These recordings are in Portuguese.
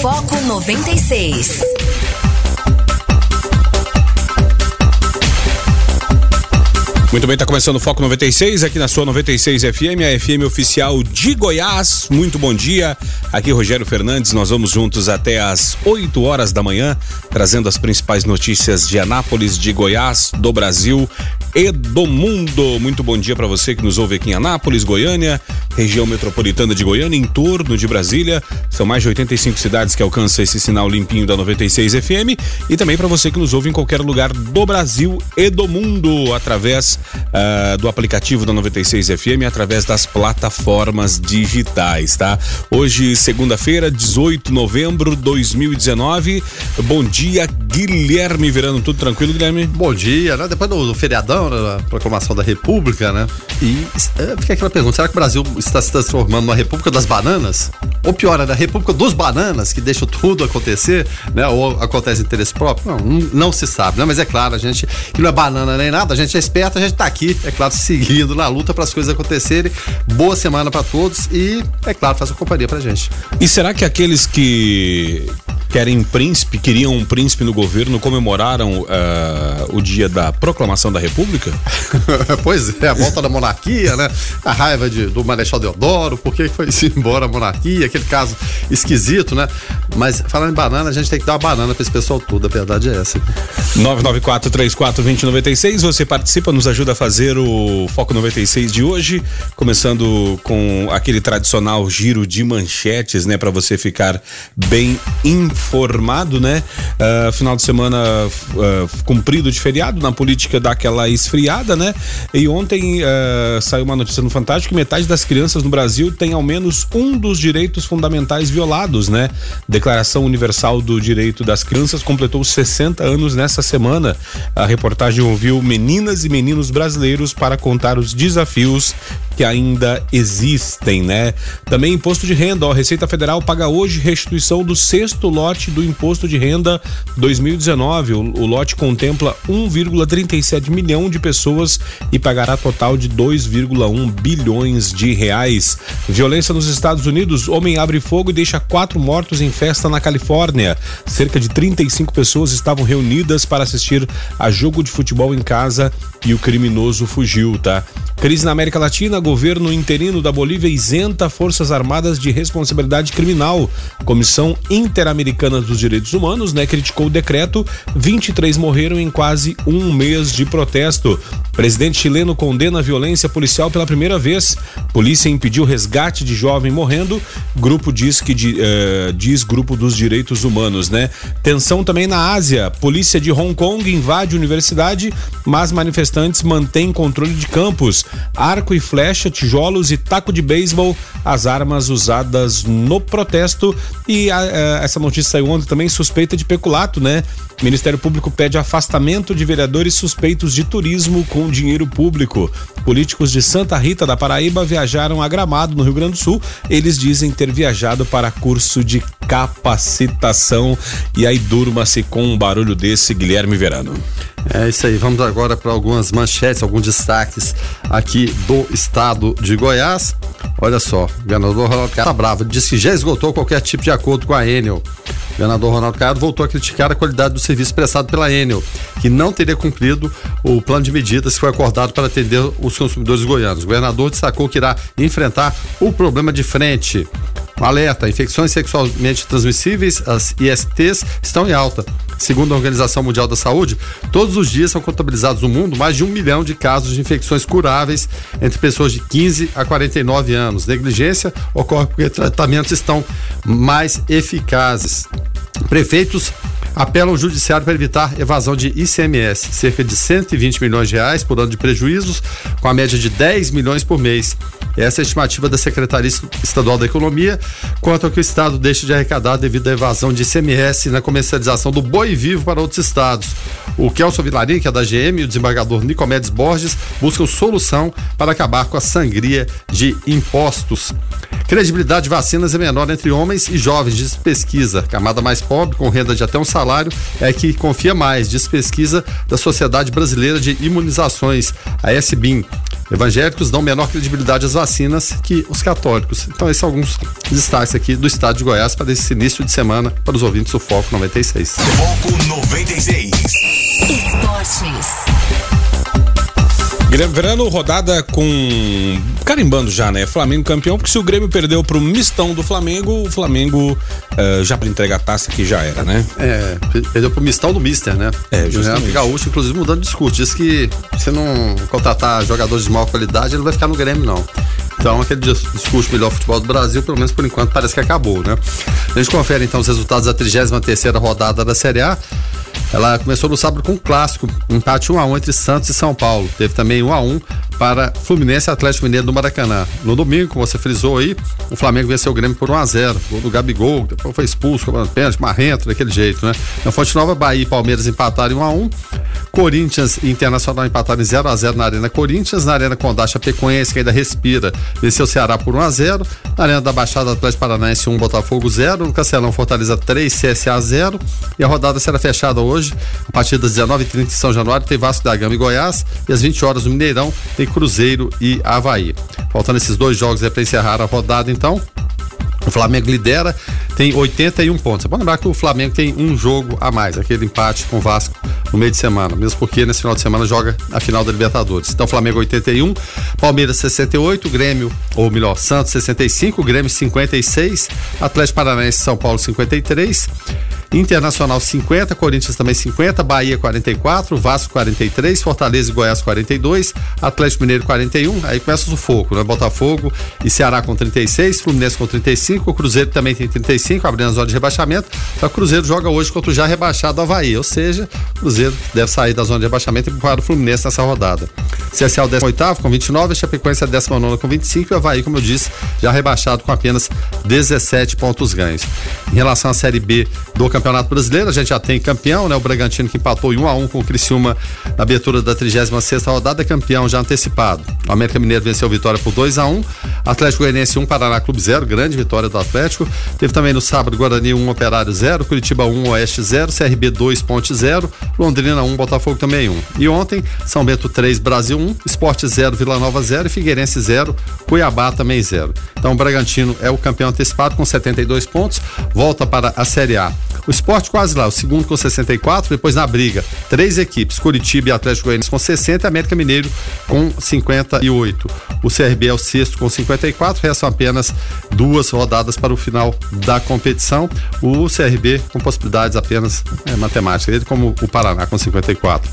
Foco 96. Muito bem, está começando o Foco 96 aqui na sua 96 FM, a FM oficial de Goiás. Muito bom dia. Aqui Rogério Fernandes, nós vamos juntos até às 8 horas da manhã, trazendo as principais notícias de Anápolis, de Goiás, do Brasil e do mundo. Muito bom dia para você que nos ouve aqui em Anápolis, Goiânia, região metropolitana de Goiânia, em torno de Brasília. São mais de 85 cidades que alcançam esse sinal limpinho da 96 FM e também para você que nos ouve em qualquer lugar do Brasil e do mundo através uh, do aplicativo da 96 FM através das plataformas digitais, tá? Hoje, segunda-feira, 18 de novembro de 2019. Bom dia, Guilherme Verano. Tudo tranquilo, Guilherme? Bom dia, né? Depois do, do feriadão, né? proclamação da República, né? E é, fica aquela pergunta: será que o Brasil está se transformando numa República das Bananas? Ou pior, é da República dos Bananas, que deixa tudo acontecer, né? Ou acontece interesse próprio? Não, não, não se sabe, né? Mas é claro, a gente que não é banana nem nada, a gente é esperto, a gente tá aqui, é claro, seguindo na luta para as coisas acontecerem. Boa semana para todos e, é claro, faça companhia pra gente. E será que aqueles que querem príncipe, queriam um príncipe no governo, comemoraram uh, o dia da proclamação da República? pois é, a volta da monarquia, né? A raiva de, do Marechal Deodoro, por que foi-se embora a monarquia, aquele caso esquisito, né? Mas falando em banana, a gente tem que dar uma banana para esse pessoal todo, a verdade é essa. 994-34-2096, você participa, nos ajuda a fazer o Foco 96 de hoje, começando com aquele tradicional giro de manchetes, né? para você ficar bem informado, né? Uh, final de semana uh, cumprido de feriado, na política daquela esfriada, né? E ontem uh, saiu uma notícia no Fantástico que metade das crianças no Brasil tem ao menos um dos direitos fundamentais violados, né? Declaração Universal do Direito das Crianças completou 60 anos nessa semana. A reportagem ouviu meninas e meninos brasileiros para contar os desafios que ainda existem, né? Também imposto de renda, ó, a Receita Federal paga hoje restituição do sexto lote do imposto de renda 2019. O, o lote contempla 1,37 milhão de pessoas e pagará total de 2,1 bilhões de reais. Violência nos Estados Unidos, homem abre fogo e deixa quatro mortos em festa na Califórnia. Cerca de 35 pessoas estavam reunidas para assistir a jogo de futebol em casa e o criminoso fugiu, tá? Crise na América Latina, governo interino da Bolívia isenta Forças Armadas de responsabilidade criminal. Comissão Interamericana dos Direitos Humanos, né, criticou o decreto. 23 morreram em quase um mês de protesto. Presidente chileno condena a violência policial pela primeira vez. Polícia impediu resgate de jovem morrendo. Grupo diz que uh, diz grupo dos direitos humanos, né? Tensão também na Ásia. Polícia de Hong Kong invade universidade, mas manifestantes mantêm controle de campos arco e flecha, tijolos e taco de beisebol, as armas usadas no protesto. E a, a, essa notícia saiu ontem também, suspeita de peculato, né? O Ministério Público pede afastamento de vereadores suspeitos de turismo com dinheiro público. Políticos de Santa Rita da Paraíba viajaram a Gramado, no Rio Grande do Sul. Eles dizem ter viajado para curso de capacitação. E aí durma-se com um barulho desse, Guilherme Verano. É isso aí, vamos agora para algumas manchetes, alguns destaques aqui do estado de Goiás. Olha só, o governador Ronaldo Caiado tá bravo, disse que já esgotou qualquer tipo de acordo com a Enel. Governador Ronaldo Caiado voltou a criticar a qualidade do serviço prestado pela Enel, que não teria cumprido o plano de medidas que foi acordado para atender os consumidores goianos. O governador destacou que irá enfrentar o problema de frente. Alerta: infecções sexualmente transmissíveis, as ISTs, estão em alta. Segundo a Organização Mundial da Saúde, todos os dias são contabilizados no mundo mais de um milhão de casos de infecções curáveis entre pessoas de 15 a 49 anos. Negligência ocorre porque tratamentos estão mais eficazes. Prefeitos apelam ao judiciário para evitar evasão de ICMS, cerca de 120 milhões de reais por ano de prejuízos, com a média de 10 milhões por mês. Essa é a estimativa da Secretaria Estadual da Economia quanto ao que o Estado deixa de arrecadar devido à evasão de ICMS na comercialização do boi vivo para outros estados. O Kelson Vilarim, que é da GM, e o desembargador Nicomedes Borges buscam solução para acabar com a sangria de impostos. Credibilidade de vacinas é menor entre homens e jovens, diz pesquisa. Camada mais pobre, com renda de até um salário, é que confia mais, diz pesquisa da Sociedade Brasileira de Imunizações, a SBIM. evangélicos dão menor credibilidade às vacinas que os católicos. Então, esses são alguns destaques aqui do estado de Goiás para esse início de semana para os ouvintes do Foco 96. Foco 96. Esportes. Guilherme Verano, rodada com. carimbando já, né? Flamengo campeão, porque se o Grêmio perdeu pro mistão do Flamengo, o Flamengo uh, já para entregar a taça que já era, né? É, perdeu pro mistão do Mister, né? É, justamente. O Gaúcho, inclusive, mudando de discurso. Diz que se não contratar jogadores de maior qualidade, ele não vai ficar no Grêmio, não. Então, aquele discurso melhor futebol do Brasil, pelo menos por enquanto, parece que acabou, né? A gente confere então os resultados da 33 rodada da Série A. Ela começou no sábado com um clássico, empate 1 a 1 entre Santos e São Paulo. Teve também 1 a 1 para Fluminense e Atlético Mineiro do Maracanã. No domingo, como você frisou aí, o Flamengo venceu o Grêmio por 1 a 0. Gol do Gabigol, depois foi expulso, cobrando pênalti, marrento, daquele jeito, né? Na Fonte Nova, Bahia e Palmeiras empataram 1 a 1. Corinthians e Internacional empataram em 0 a 0 na Arena Corinthians, na Arena Condá Chapecoense, que ainda respira, venceu o Ceará por 1 a 0. Na Arena da Baixada Atlético Paranaense 1 Botafogo 0, no Castelão Fortaleza 3 CSA 0. E a rodada será fechada hoje, a partir das 19h30 em São Januário, tem Vasco da Gama e Goiás, e às 20 horas no Mineirão tem Cruzeiro e Havaí. Faltando esses dois jogos é para encerrar a rodada, então. O Flamengo lidera, tem 81 pontos. É bom lembrar que o Flamengo tem um jogo a mais, aquele empate com o Vasco no meio de semana, mesmo porque nesse final de semana joga a final da Libertadores. Então, Flamengo 81, Palmeiras 68, Grêmio, ou melhor, Santos 65, Grêmio 56, Atlético Paranaense São Paulo 53. Internacional 50, Corinthians também 50, Bahia 44, Vasco 43, Fortaleza e Goiás 42, Atlético Mineiro 41, aí começa o foco, né? Botafogo e Ceará com 36, Fluminense com 35, o Cruzeiro também tem 35, abrindo a zona de rebaixamento. O Cruzeiro joga hoje contra o já rebaixado Havaí, ou seja, o Cruzeiro deve sair da zona de rebaixamento e empurrar o Fluminense nessa rodada. CSA é o 18 com 29, Chapecoense é a 19 com 25 e o Havaí, como eu disse, já rebaixado com apenas 17 pontos ganhos. Em relação à Série B do Campeonato Brasileiro, a gente já tem campeão, né? O Bragantino que empatou em 1 a 1 com o Criciúma na abertura da 36 rodada, é campeão já antecipado. O América Mineiro venceu a vitória por 2 a 1 Atlético Goianiense 1, Paraná Clube 0, grande vitória do Atlético. Teve também no sábado Guarani 1, Operário 0, Curitiba 1, Oeste 0, CRB 2, Ponte 0, Londrina 1, Botafogo também 1. E ontem, São Bento 3, Brasil 1, Esporte 0, Vila Nova 0 e Figueirense 0, Cuiabá também 0. Então o Bragantino é o campeão antecipado com 72 pontos, volta para a Série A. O esporte quase lá, o segundo com 64, depois na briga, três equipes, Curitiba e Atlético Goianiense com 60 e América Mineiro com 58. O CRB é o sexto com 54, restam apenas duas rodadas para o final da competição. O CRB com possibilidades apenas é, matemáticas, ele como o Paraná com 54.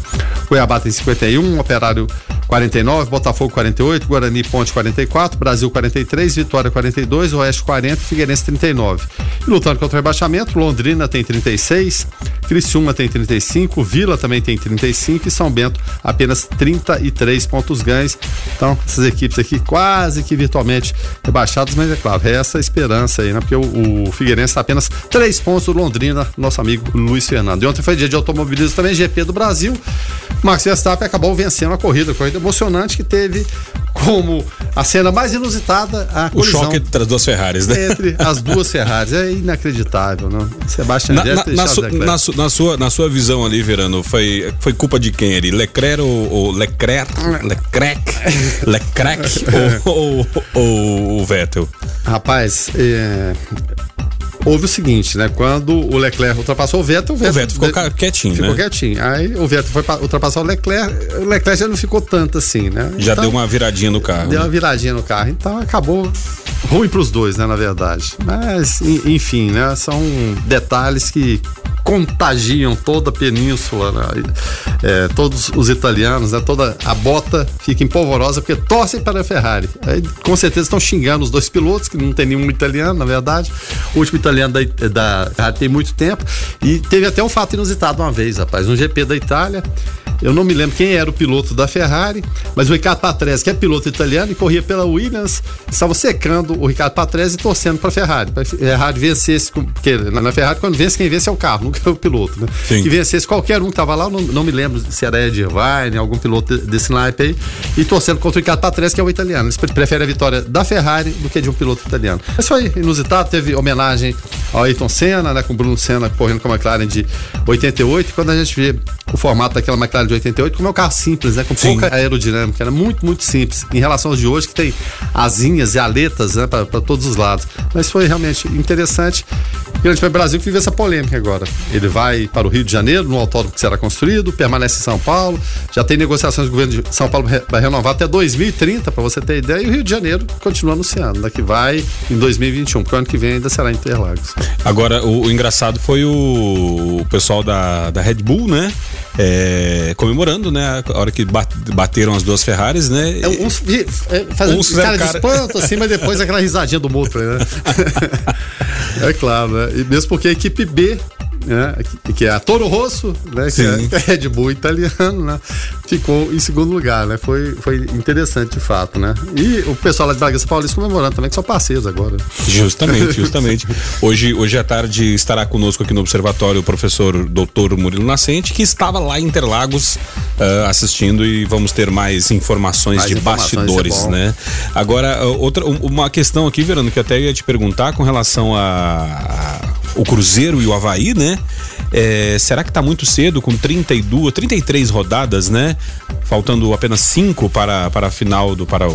Cuiabá tem 51, Operário 49, Botafogo 48, Guarani Ponte 44, Brasil 43, Vitória 42, Oeste 40, Figueirense 39. E lutando contra o rebaixamento, Londrina tem 36, Criciúma tem 35, Vila também tem 35 e São Bento apenas 33 pontos ganhos. Então, essas equipes aqui quase que virtualmente rebaixadas, mas é claro, é essa esperança aí, né? Porque o, o Figueirense está apenas 3 pontos do Londrina, nosso amigo Luiz Fernando. E ontem foi dia de automobilismo também, GP do Brasil. Max Verstappen acabou vencendo a corrida, corrida emocionante que teve como a cena mais inusitada a o choque entre as duas Ferraris, né? Entre as duas Ferraris. É inacreditável, né? Sebastian na, na, na, su, na, su, na, sua, na sua visão ali, Verano, foi, foi culpa de quem ali? Leclerc ou, ou Leclerc? Leclerc? Leclerc ou, ou, ou, o Vettel? Rapaz, é, houve o seguinte, né? Quando o Leclerc ultrapassou o Vettel, o Vettel, o Vettel ficou quietinho, ficou né? quietinho. Aí o Vettel foi ultrapassar o Leclerc, o Leclerc já não ficou tanto assim, né? Já então, deu uma viradinha no carro. Deu né? uma viradinha no carro, então acabou ruim para os dois, né, na verdade. Mas enfim, né, são detalhes que contagiam toda a península, né? é, todos os italianos, né? toda a bota fica empolvorosa porque torcem para a Ferrari. Aí, com certeza estão xingando os dois pilotos, que não tem nenhum italiano, na verdade. O último italiano da, da Ferrari tem muito tempo. E teve até um fato inusitado uma vez, rapaz. Um GP da Itália. Eu não me lembro quem era o piloto da Ferrari, mas o Ricardo Patrese, que é piloto italiano e corria pela Williams, estava secando o Ricardo Patrese e torcendo para a Ferrari. Para a Ferrari vencesse, porque na Ferrari, quando vence, quem vence é o carro, nunca é o piloto, né? Sim. Que vencesse qualquer um que estava lá, não, não me lembro se era Ed Irvine, algum piloto desse naipe aí, e torcendo contra o Ricardo Patrese, que é o italiano. Eles preferem a vitória da Ferrari do que de um piloto italiano. Mas foi inusitado, teve homenagem ao Ayrton Senna, né? Com o Bruno Senna correndo com a McLaren de 88. Quando a gente vê o formato daquela McLaren de 88, como é um carro simples, né? Com Sim. pouca aerodinâmica, era muito, muito simples. Em relação aos de hoje, que tem asinhas e aletas, né? Para todos os lados. Mas foi realmente interessante. O Grande Prêmio Brasil que vive essa polêmica agora. Ele vai para o Rio de Janeiro, no autódromo que será construído, permanece em São Paulo. Já tem negociações do governo de São Paulo vai renovar até 2030, para você ter ideia. E o Rio de Janeiro continua anunciando, daqui vai em 2021, porque o ano que vem ainda será em Interlagos. Agora, o, o engraçado foi o, o pessoal da, da Red Bull, né? É, comemorando, né? A hora que bat- bateram as duas Ferraris, né? É, uns é, fazendo Uns fizeram cara, de cara- espanto, assim, mas depois aquela risadinha do motor, né? é claro, né? E mesmo porque a equipe B, né? Que, que é a Toro Rosso, né? Que Sim. é, que é Red Bull italiano, né? Ficou em segundo lugar, né? Foi, foi interessante de fato, né? E o pessoal lá de Bragança Paulista comemorando também, que são parceiros agora. Justamente, justamente. Hoje, hoje à tarde estará conosco aqui no Observatório o professor Dr. Murilo Nascente, que estava lá em Interlagos ah, assistindo e vamos ter mais informações Mais de informações, bastidores, isso é né? Agora, ah, outra, um- uma questão aqui, Verano, que eu até ia te perguntar com relação a, a- o Cruzeiro e o Havaí, né? né? É, será que tá muito cedo com 32, 33 rodadas, né? Faltando apenas cinco para, para a final do para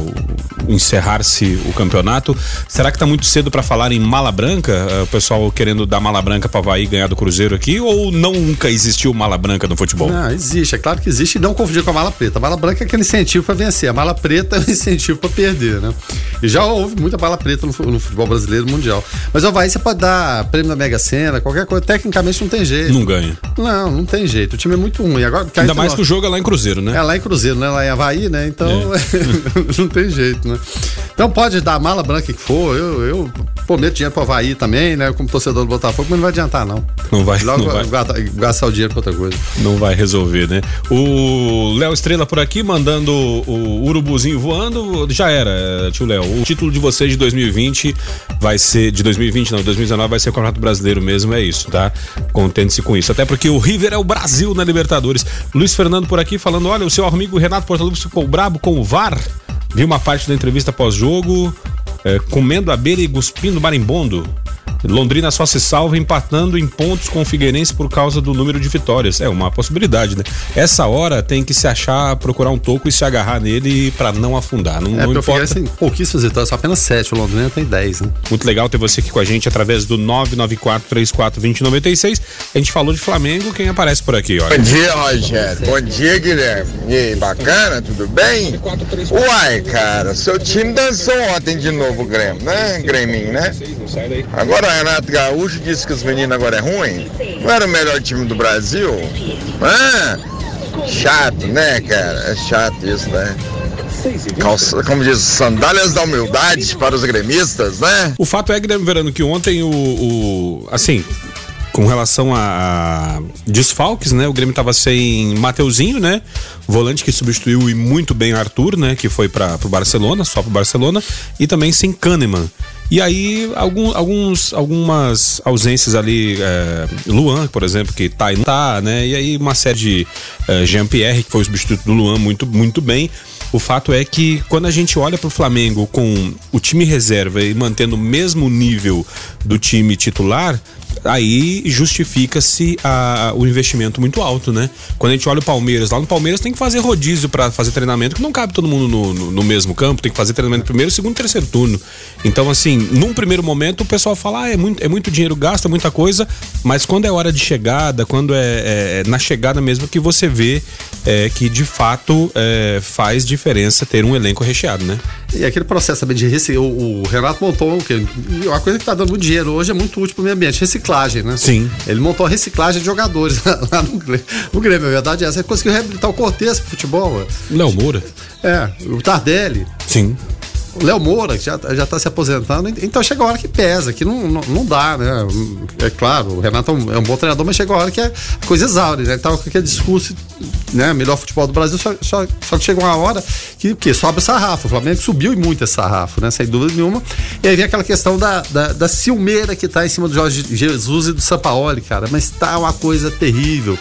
encerrar-se o campeonato. Será que tá muito cedo para falar em mala branca? Ah, O pessoal querendo dar mala branca para Havaí ganhar do Cruzeiro aqui ou não nunca existiu mala branca no futebol? Não, existe, é claro que existe não confundir com a mala preta. A mala branca é aquele incentivo para vencer, a mala preta é o incentivo para perder, né? E já houve muita mala preta no, no futebol brasileiro mundial. Mas o Havaí você pode dar prêmio da Mega Sena, qualquer coisa, tecnicamente não tem jeito. Não ganha. Não, não tem jeito. O time é muito ruim. Agora, Ainda mais nós- que o jogo é lá em Cruzeiro, né? É lá em Cruzeiro, né? Lá em Havaí, né? Então É. não tem jeito, né? Então pode dar a mala branca que for. Eu, eu prometo dinheiro pro Havaí também, né? Como torcedor do Botafogo, mas não vai adiantar, não. Não vai, Logo não vai. gasta- gastar o dinheiro pra outra coisa. Não vai resolver, né? O Léo Estrela por aqui mandando o urubuzinho voando. Já era, tio Léo. O título de vocês de 2020 vai ser. De 2020, não, 2019 vai ser o Campeonato Brasileiro mesmo, é isso, tá? Com isso. Até porque o River é o Brasil na Libertadores. Luiz Fernando por aqui falando: olha, o seu amigo Renato Portaluppi ficou brabo com o VAR. Vi uma parte da entrevista pós-jogo, é, comendo abelha e cuspindo marimbondo. Londrina só se salva empatando em pontos com o Figueirense por causa do número de vitórias. É uma possibilidade, né? Essa hora tem que se achar, procurar um toco e se agarrar nele pra não afundar. Não, É, não importa. Figueirense tem pouquíssimas vitórias, só apenas sete. O Londrina tem dez, né? Muito legal ter você aqui com a gente através do 994-34-2096. A gente falou de Flamengo, quem aparece por aqui, olha. Bom dia, Rogério. Bom dia, Guilherme. E aí, bacana? Tudo bem? Uai, cara, seu time dançou ontem de novo o Grêmio, né? Grêmio, né? Agora Renato Gaúcho disse que os meninos agora é ruim. Não era o melhor time do Brasil? Ah, chato, né, cara? É chato isso, né? Calça- como diz, sandálias da humildade para os gremistas, né? O fato é, Guilherme Verano, que ontem o. o- assim, com relação a, desfalques, né? O Grêmio tava sem Mateuzinho, né? Volante que substituiu e muito bem Arthur, né? Que foi para pro Barcelona, só pro Barcelona, e também sem Kahneman. E aí, algum, alguns, algumas ausências ali, é, Luan, por exemplo, que tá e não tá, né? E aí uma série de é, Jean-Pierre, que foi o substituto do Luan muito, muito bem. O fato é que quando a gente olha pro Flamengo com o time reserva e mantendo o mesmo nível do time titular, aí justifica-se o investimento muito alto, né? Quando a gente olha o Palmeiras, lá no Palmeiras tem que fazer rodízio para fazer treinamento, que não cabe todo mundo no, no- no mesmo campo, tem que fazer treinamento primeiro, segundo, terceiro turno. Então, assim, num primeiro momento o pessoal fala, ah, é muito, é muito dinheiro gasto, é muita coisa, mas quando é hora de chegada, quando é, é- é na chegada mesmo que você vê é, que de fato é, faz diferença ter um elenco recheado, né? E aquele processo também de reciclar. O, o Renato montou o quê? E Uma coisa que tá dando muito dinheiro hoje é muito útil pro meio ambiente, reciclagem, né? Sim. Ele montou a reciclagem de jogadores lá no Grêmio. No Grêmio, a verdade é essa. Ele conseguiu reabilitar o Cortez pro futebol. Léo Moura. É, o Tardelli. Sim. Léo Moura, que já, já tá se aposentando, então chega a hora que pesa, que não, não, não dá, né? É claro, o Renato é um, é um bom treinador, mas chega a hora que é a coisa exaure, né? Com aquele discurso, né? Melhor futebol do Brasil, só, só, só que chegou uma hora que, que sobe o sarrafo. O Flamengo subiu e muito esse sarrafo, né? Sem dúvida nenhuma. E aí vem aquela questão da, da, da ciumeira que tá em cima do Jorge Jesus e do Sampaoli, cara. Mas tá uma coisa terrível.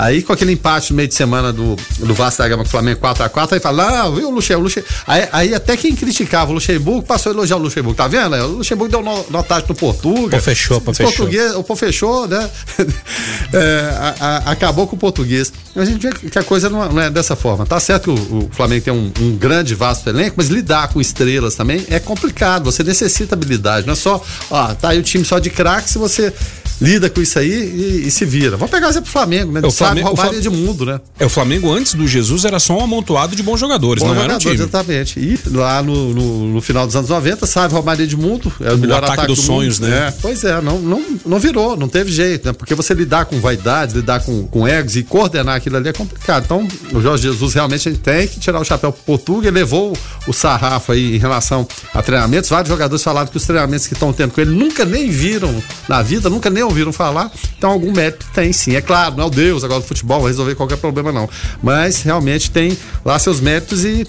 Aí com aquele empate no meio de semana do, do Vasco da Gama com o Flamengo 4x4, aí fala, não, viu, Luxem, Luxem. Aí, aí até quem criticava criticava o Luxemburgo, passou a elogiar o Luxemburgo, tá vendo? O Luxemburgo deu notagem no Portugal. Pô, fechou, pô, fechou. Português, o pô fechou, né? é, a, a, acabou com o português. A gente vê que a coisa não, não é dessa forma. Tá certo que o, o Flamengo tem um, um, grande, vasto elenco, mas lidar com estrelas também é complicado. Você necessita habilidade. Não é só, ó, tá aí o time só de craque se você lida com isso aí e, e se vira. Vamos pegar exemplo do Flamengo, né? É, o Flamengo roubaria de mundo, né? É, o Flamengo antes do Jesus era só um amontoado de bons jogadores, não jogadores, era um time. Exatamente. E lá no, no, no, final dos anos 90, sabe, roubaria de mundo. É o, melhor ataque, ataque dos do sonhos, mundo. né? É, pois é, não, não, não virou, não teve jeito, né? Porque você lidar com vaidade, lidar com, com egos e coordenar aquilo ali é complicado. Então, o Jorge Jesus realmente a gente tem que tirar o chapéu pro Portuga e levou o sarrafo aí em relação a treinamentos. Vários jogadores falaram que os treinamentos que estão tendo com ele nunca nem viram na vida, nunca nem ouviram falar. Então, algum mérito tem sim. É claro, não é o Deus agora do futebol, vai resolver qualquer problema, não. Mas realmente tem lá seus méritos e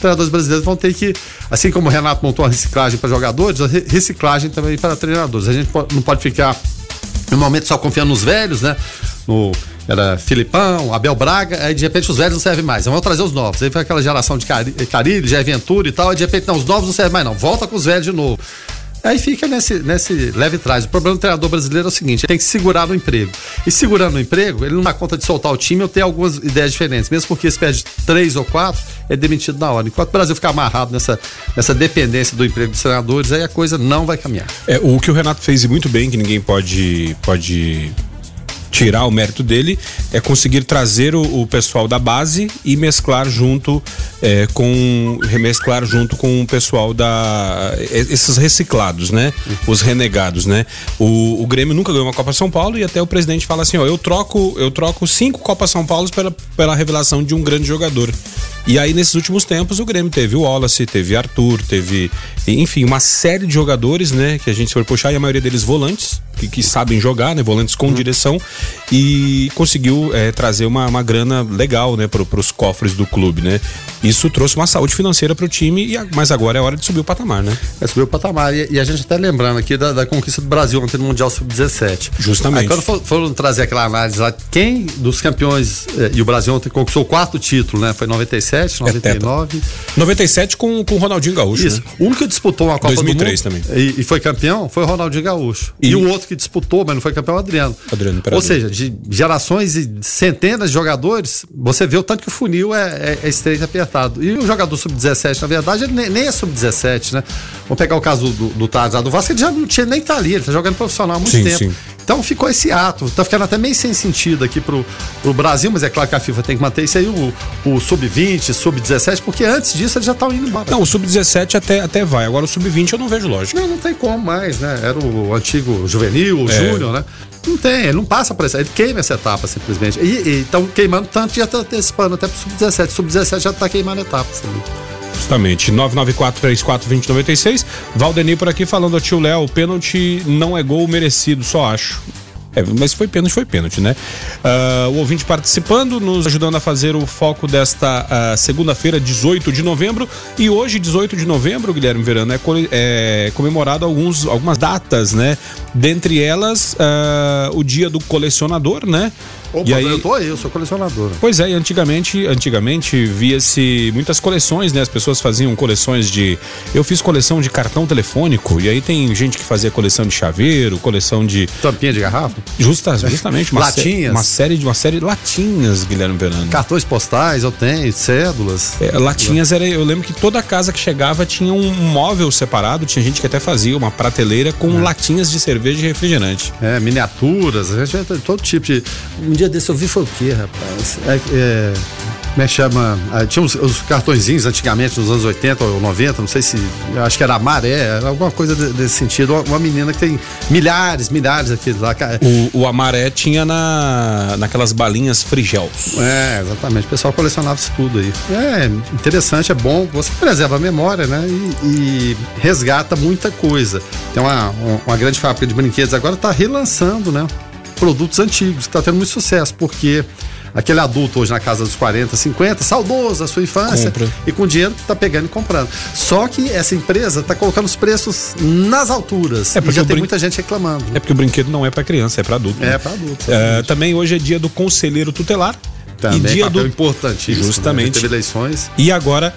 treinadores brasileiros vão ter que, assim como o Renato montou a reciclagem para jogadores, a reciclagem também para treinadores. A gente não pode ficar no momento só confiando nos velhos, né? No, era Filipão, Abel Braga, aí de repente os velhos não servem mais. Vamos trazer os novos. Aí foi aquela geração de Carilho, de Ventura e tal, aí de repente não, os novos não servem mais não. Volta com os velhos de novo. Aí fica nesse, nesse leve trás. O problema do treinador brasileiro é o seguinte: ele tem que segurar no emprego. E segurando o emprego, ele não dá conta de soltar o time ou ter algumas ideias diferentes. Mesmo porque se perde três ou quatro, é demitido na hora. Enquanto o Brasil ficar amarrado nessa, nessa dependência do emprego dos treinadores, aí a coisa não vai caminhar. É, o que o Renato fez muito bem, que ninguém pode, pode tirar o mérito dele é conseguir trazer o, o pessoal da base e mesclar junto é, com remesclar junto com o pessoal da esses reciclados, né? Os renegados, né? O, o Grêmio nunca ganhou uma Copa São Paulo e até o presidente fala assim, ó, eu troco eu troco cinco Copa São Paulo pela, pela revelação de um grande jogador. E aí, nesses últimos tempos, o Grêmio teve o Wallace, teve Arthur, teve, enfim, uma série de jogadores, né? Que a gente for puxar, e a maioria deles volantes, que, que sabem jogar, né? Volantes com uhum. direção, e conseguiu é, trazer uma, uma grana legal, né? Para os cofres do clube, né? Isso trouxe uma saúde financeira para o time, e, mas agora é hora de subir o patamar, né? É subir o patamar. E, e a gente até lembrando aqui da, da conquista do Brasil ontem no Mundial Sub-17. Justamente. Aí quando foram for trazer aquela análise lá, quem dos campeões, eh, e o Brasil ontem conquistou o quarto título, né? Foi 97, 99. É 97 com, com o Ronaldinho Gaúcho. Isso. Né? O único disputou uma Copa 2003 do Mundo também. E, e, foi campeão foi o Ronaldinho Gaúcho. E, e o outro que disputou, mas não foi campeão, o Adriano. Adriano Ou seja, de gerações e centenas de jogadores, você vê o tanto que o funil é, é, é estreito e apertado. E o jogador do Sub-17, na verdade, ele nem, nem é Sub-17, né? Vamos pegar o caso do, do Tarzan do Vasco, ele já não tinha nem tá ali, ele tá jogando profissional há muito sim, tempo. Sim. Então ficou esse ato, tá ficando até meio sem sentido aqui pro, pro Brasil, mas é claro que a FIFA tem que manter isso aí, o, o Sub-20, Sub-17, porque antes disso eles já estavam indo embora. Não, o Sub-17 até, até vai, agora o Sub-20 eu não vejo lógico. Não, não tem como mais, né? Era o antigo juvenil, o é. júnior, né? Não tem, ele não passa por essa, ele queima essa etapa simplesmente. E estão queimando tanto, já tá antecipando até pro Sub-17. Sub-17 já tá queimando etapas ali. Justamente, 994-34-2096. Valdeni por aqui falando tio Léo, o pênalti não é gol merecido, só acho. É, mas foi pênalti, foi pênalti, né? Uh, o ouvinte participando, nos ajudando a fazer o foco desta uh, segunda-feira, 18 de novembro. E hoje, 18 de novembro, Guilherme Verano, é, é comemorado alguns, algumas datas, né? Dentre elas, uh, o dia do colecionador, né? Opa, e aí, eu tô aí, eu sou colecionador. Pois é, e antigamente, antigamente via-se muitas coleções, né? As pessoas faziam coleções de. Eu fiz coleção de cartão telefônico, e aí tem gente que fazia coleção de chaveiro, coleção de. Tampinha de garrafa? Justa, justamente. Uma latinhas. uma série de uma série de latinhas, Guilherme Fernando. Cartões postais, eu tenho, cédulas. É, latinhas era. Eu lembro que toda casa que chegava tinha um móvel separado, tinha gente que até fazia uma prateleira com é. latinhas de cerveja e refrigerante. É, miniaturas, todo tipo de. Um dia desse eu vi foi o quê, rapaz? É, é, como é que chama? Ah, tinha os, os, cartõezinhos antigamente, nos anos 80 ou 90, não sei se. Acho que era Maré, era alguma coisa de, desse sentido. Uma, uma, menina que tem milhares, milhares aqui lá. O, o Amaré tinha na, naquelas balinhas frigels. É, exatamente. O pessoal colecionava isso tudo aí. É interessante, é bom. Você preserva a memória, né? E, e resgata muita coisa. Tem uma, uma grande fábrica de brinquedos agora está relançando, né? Produtos antigos, que está tendo muito sucesso, porque aquele adulto hoje na casa dos 40, 50, saudoso da sua infância, Compra. e com dinheiro tá pegando e comprando. Só que essa empresa tá colocando os preços nas alturas. É porque já tem brin... muita gente reclamando. É porque o brinquedo não é para criança, é para adulto. Né? É para adulto. É, também hoje é dia do conselheiro tutelar. Também, e dia do importantíssimo. Justamente. Né? Eleições. E agora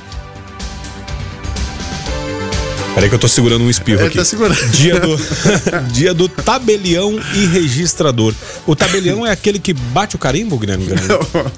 Peraí que eu tô segurando um espirro É, aqui. tá segurando. Dia do, dia do tabelião e registrador. O tabelião é aquele que bate o carimbo, Guilherme Grande?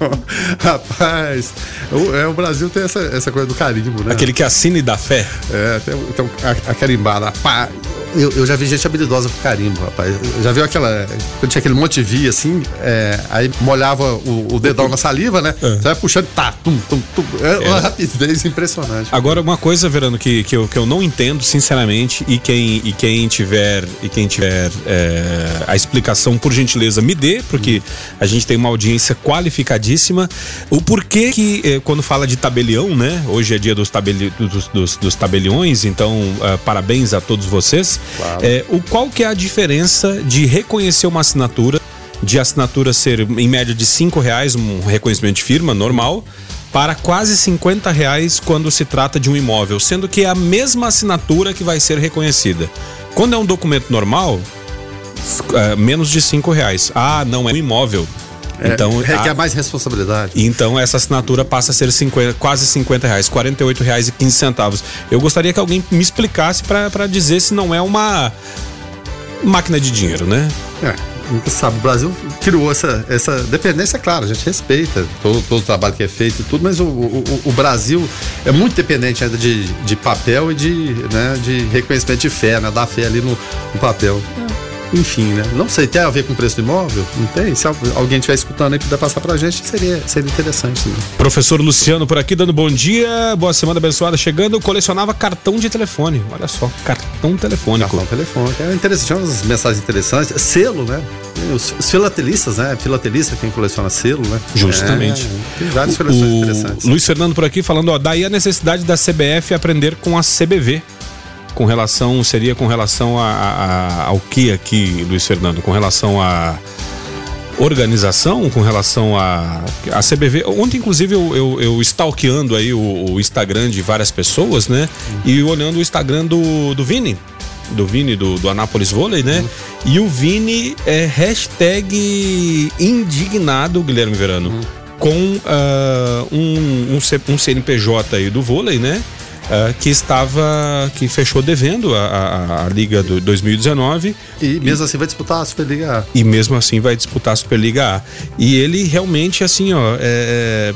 Rapaz, o, é, o Brasil tem essa, essa coisa do carimbo, né? Aquele que assina e dá fé. É, tem, tem a, a carimbada. Pá. Eu, eu já vi gente habilidosa com carimbo, rapaz. Eu já viu aquela. Quando tinha aquele monte de via assim, é, aí molhava o, o dedão na saliva, né? Você vai puxando, tá, tum, tum, tum. É uma rapidez impressionante. Agora, uma coisa, Verano, que, que, eu, que eu não entendo, sinceramente, e quem, e quem tiver, e quem tiver é, a explicação, por gentileza, me dê, porque a gente tem uma audiência qualificadíssima. O porquê que, é, quando fala de tabelião, né? Hoje é dia dos, tabeli, dos, dos, dos tabeliões, então uh, parabéns a todos vocês. Claro. É, o, qual que é a diferença de reconhecer uma assinatura, de assinatura ser em média de cinco reais, um reconhecimento de firma normal, para quase 50 reais quando se trata de um imóvel, sendo que é a mesma assinatura que vai ser reconhecida. Quando é um documento normal, é, menos de cinco reais. Ah, não é um imóvel. É, Então, requer a- mais responsabilidade. então essa assinatura passa a ser 50, quase 50 reais, 48 reais e 15 centavos. Eu gostaria que alguém me explicasse para dizer se não é uma máquina de dinheiro, né? É, sabe. O Brasil criou essa, essa dependência, é claro, a gente respeita todo, todo o trabalho que é feito e tudo, mas o, o, o Brasil é muito dependente ainda de, de papel e de, né, de reconhecimento de fé, né? Dar fé ali no, no papel. Enfim, né? Não sei, tem a ver com o preço do imóvel? Não tem? Se al- alguém estiver escutando aí e puder passar pra gente, seria, seria interessante. Né? Professor Luciano por aqui dando bom dia, boa semana abençoada chegando. Colecionava cartão de telefone. Olha só, cartão telefônico. Cartão telefônico. É interessante, tinha umas mensagens interessantes. Selo, né? Os, os filatelistas, né? Filatelista, quem coleciona selo, né? Justamente. É, tem várias coleções interessantes. Luiz Fernando por aqui falando, ó, daí a necessidade da CBF aprender com a CBV. Com relação, seria com relação a, a- ao que aqui, Luiz Fernando? Com relação a organização, com relação a, a CBV. Ontem, inclusive, eu, eu, eu stalkeando aí o, o Instagram de várias pessoas, né? E olhando o Instagram do, do Vini. Do Vini, do, do Anápolis Vôlei, né? E o Vini é hashtag indignado, Guilherme Verano, com ah, um, um, C- um CNPJ aí do vôlei, né? Ah, que estava, que fechou devendo a, a, a Liga do 2019 E mesmo assim vai disputar a Superliga A. e mesmo assim vai disputar a Superliga A. E ele realmente, assim, ó, é,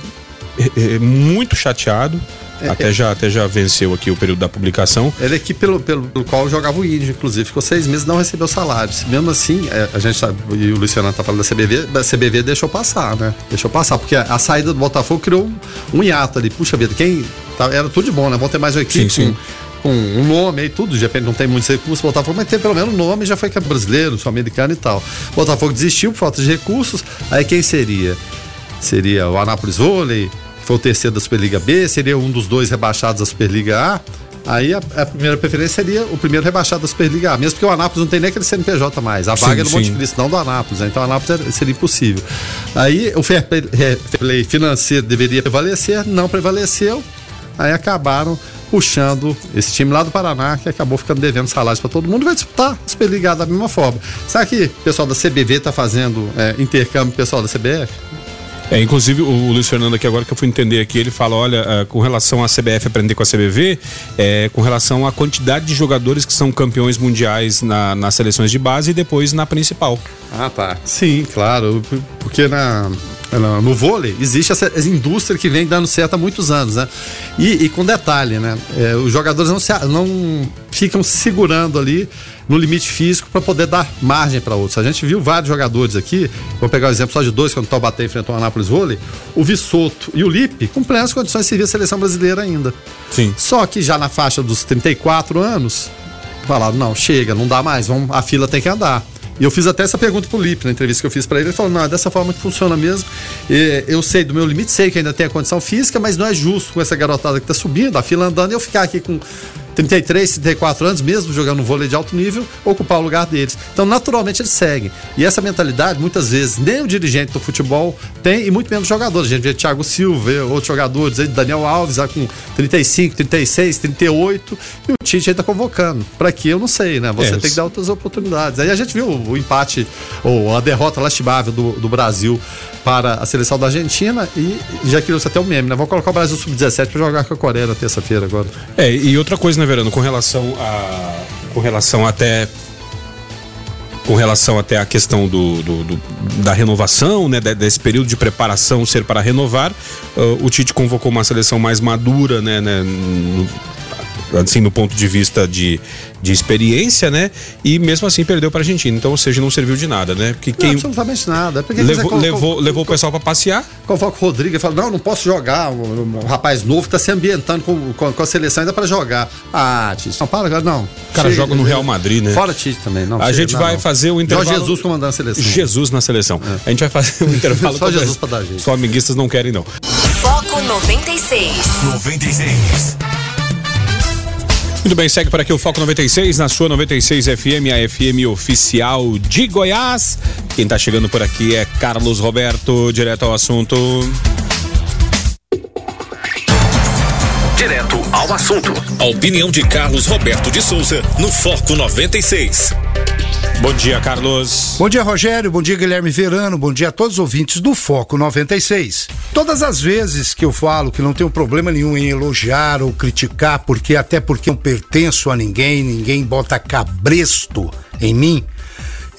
é- é muito chateado. até, já, até já venceu aqui o período da publicação. Ele é aqui pelo, pelo, pelo qual jogava o Índio, inclusive. Ficou seis meses e não recebeu salário. Mesmo assim, é, a gente sabe, e o Luciano tá falando da CBV, da CBV deixou passar, né? Deixou passar, porque a, a saída do Botafogo criou um, um hiato ali. Puxa vida, quem. Era tudo de bom, né? Vão ter mais uma equipe Sim, sim. Com, com um nome aí, tudo. De repente não tem muitos recursos, o Botafogo, mas tem pelo menos um nome, já foi campeão brasileiro, sul-americano e tal. Botafogo desistiu por falta de recursos. Aí quem seria? Seria o Anápolis Vôlei, que foi o terceiro da Superliga B, seria um dos dois rebaixados da Superliga A. Aí a, a primeira preferência seria o primeiro rebaixado da Superliga A, mesmo porque o Anápolis não tem nem aquele CNPJ mais. A Sim, vaga é do Monte. Cristo, não do Anápolis, né? Então o Anápolis seria impossível. Aí o fair play, fair play financeiro deveria prevalecer, não prevaleceu. Aí acabaram puxando esse time lá do Paraná, que acabou ficando devendo salários para todo mundo, vai disputar a Superliga A da mesma forma. Será que o pessoal da CBV está fazendo é, intercâmbio com o pessoal da CBF? É, inclusive, o Luiz Fernando aqui, agora que eu fui entender aqui, ele fala: olha, ah, com relação à CBF aprender com a CBV, é, com relação à quantidade de jogadores que são campeões mundiais na- nas seleções de base e depois na principal. Ah, tá. Sim, claro. Porque na- no vôlei existe essa, indústria que vem dando certo há muitos anos, né? E, e com detalhe, né? É, os jogadores não, se, não ficam segurando ali no limite físico para poder dar margem para outros. A gente viu vários jogadores aqui, vou pegar o exemplo só de dois, quando o Taubaté enfrentou o Anápolis Vôlei, o Vissoto e o Lipe, com plenas condições de servir a seleção brasileira ainda. Sim. Só que já na faixa dos 34 anos, falaram, não, chega, não dá mais, vamos, a fila tem que andar. E eu fiz até essa pergunta pro Lipe na entrevista que eu fiz para ele. Ele falou: não, é dessa forma que funciona mesmo. E eu sei do meu limite, sei que ainda tem a condição física, mas não é justo com essa garotada que tá subindo, a fila andando, eu ficar aqui com 33, 34 anos, mesmo jogando vôlei de alto nível, ocupar o lugar deles. Então, naturalmente, eles seguem. E essa mentalidade, muitas vezes, nem o dirigente do futebol tem, e muito menos os jogadores. A gente vê Thiago Silva, outros jogadores Daniel Alves, com 35, 36, 38, e o Tite tá convocando. Pra quê? Eu não sei, né? Você É, tem que dar outras oportunidades. Aí a gente viu o empate, ou a derrota lastimável do, do Brasil para a seleção da Argentina, e já criou-se até o meme, né? Vamos colocar o Brasil sub-17 pra jogar com a Coreia na terça-feira agora. É, e outra coisa, né, Verano, com relação a. Com relação até com relação até à questão do, do, do, da renovação, né, desse período de preparação ser para renovar. Uh, o Tite convocou uma seleção mais madura, né, né no, assim, no ponto de vista de, de experiência, né? E mesmo assim perdeu para a Argentina. Então, ou seja, não serviu de nada, né? Porque quem. Não, absolutamente nada. Porque levou, levou, levou o pessoal para passear. Convoca o Rodrigo e fala: não, não posso jogar. O, o rapaz novo está se ambientando com, com, com, a seleção ainda para jogar. Ah, Tite, não para, não. O cara joga no Real Madrid, né? Fora Tite também, não. A chega, gente não, vai não. fazer o intervalo. Só Jesus comandando a seleção. Jesus na seleção. É. A gente vai fazer o intervalo. Só Jesus para dar jeito. Só amiguistas não querem, não. Foco 96. 96. Muito bem, segue por aqui o Foco 96, na sua 96 FM, a FM oficial de Goiás. Quem está chegando por aqui é Carlos Roberto, direto ao assunto. Direto ao assunto. A opinião de Carlos Roberto de Souza no Foco 96. Bom dia, Carlos. Bom dia, Rogério. Bom dia, Guilherme Verano. Bom dia a todos os ouvintes do Foco 96. Todas as vezes que eu falo que não tenho problema nenhum em elogiar ou criticar, porque até porque não pertenço a ninguém, ninguém bota cabresto em mim,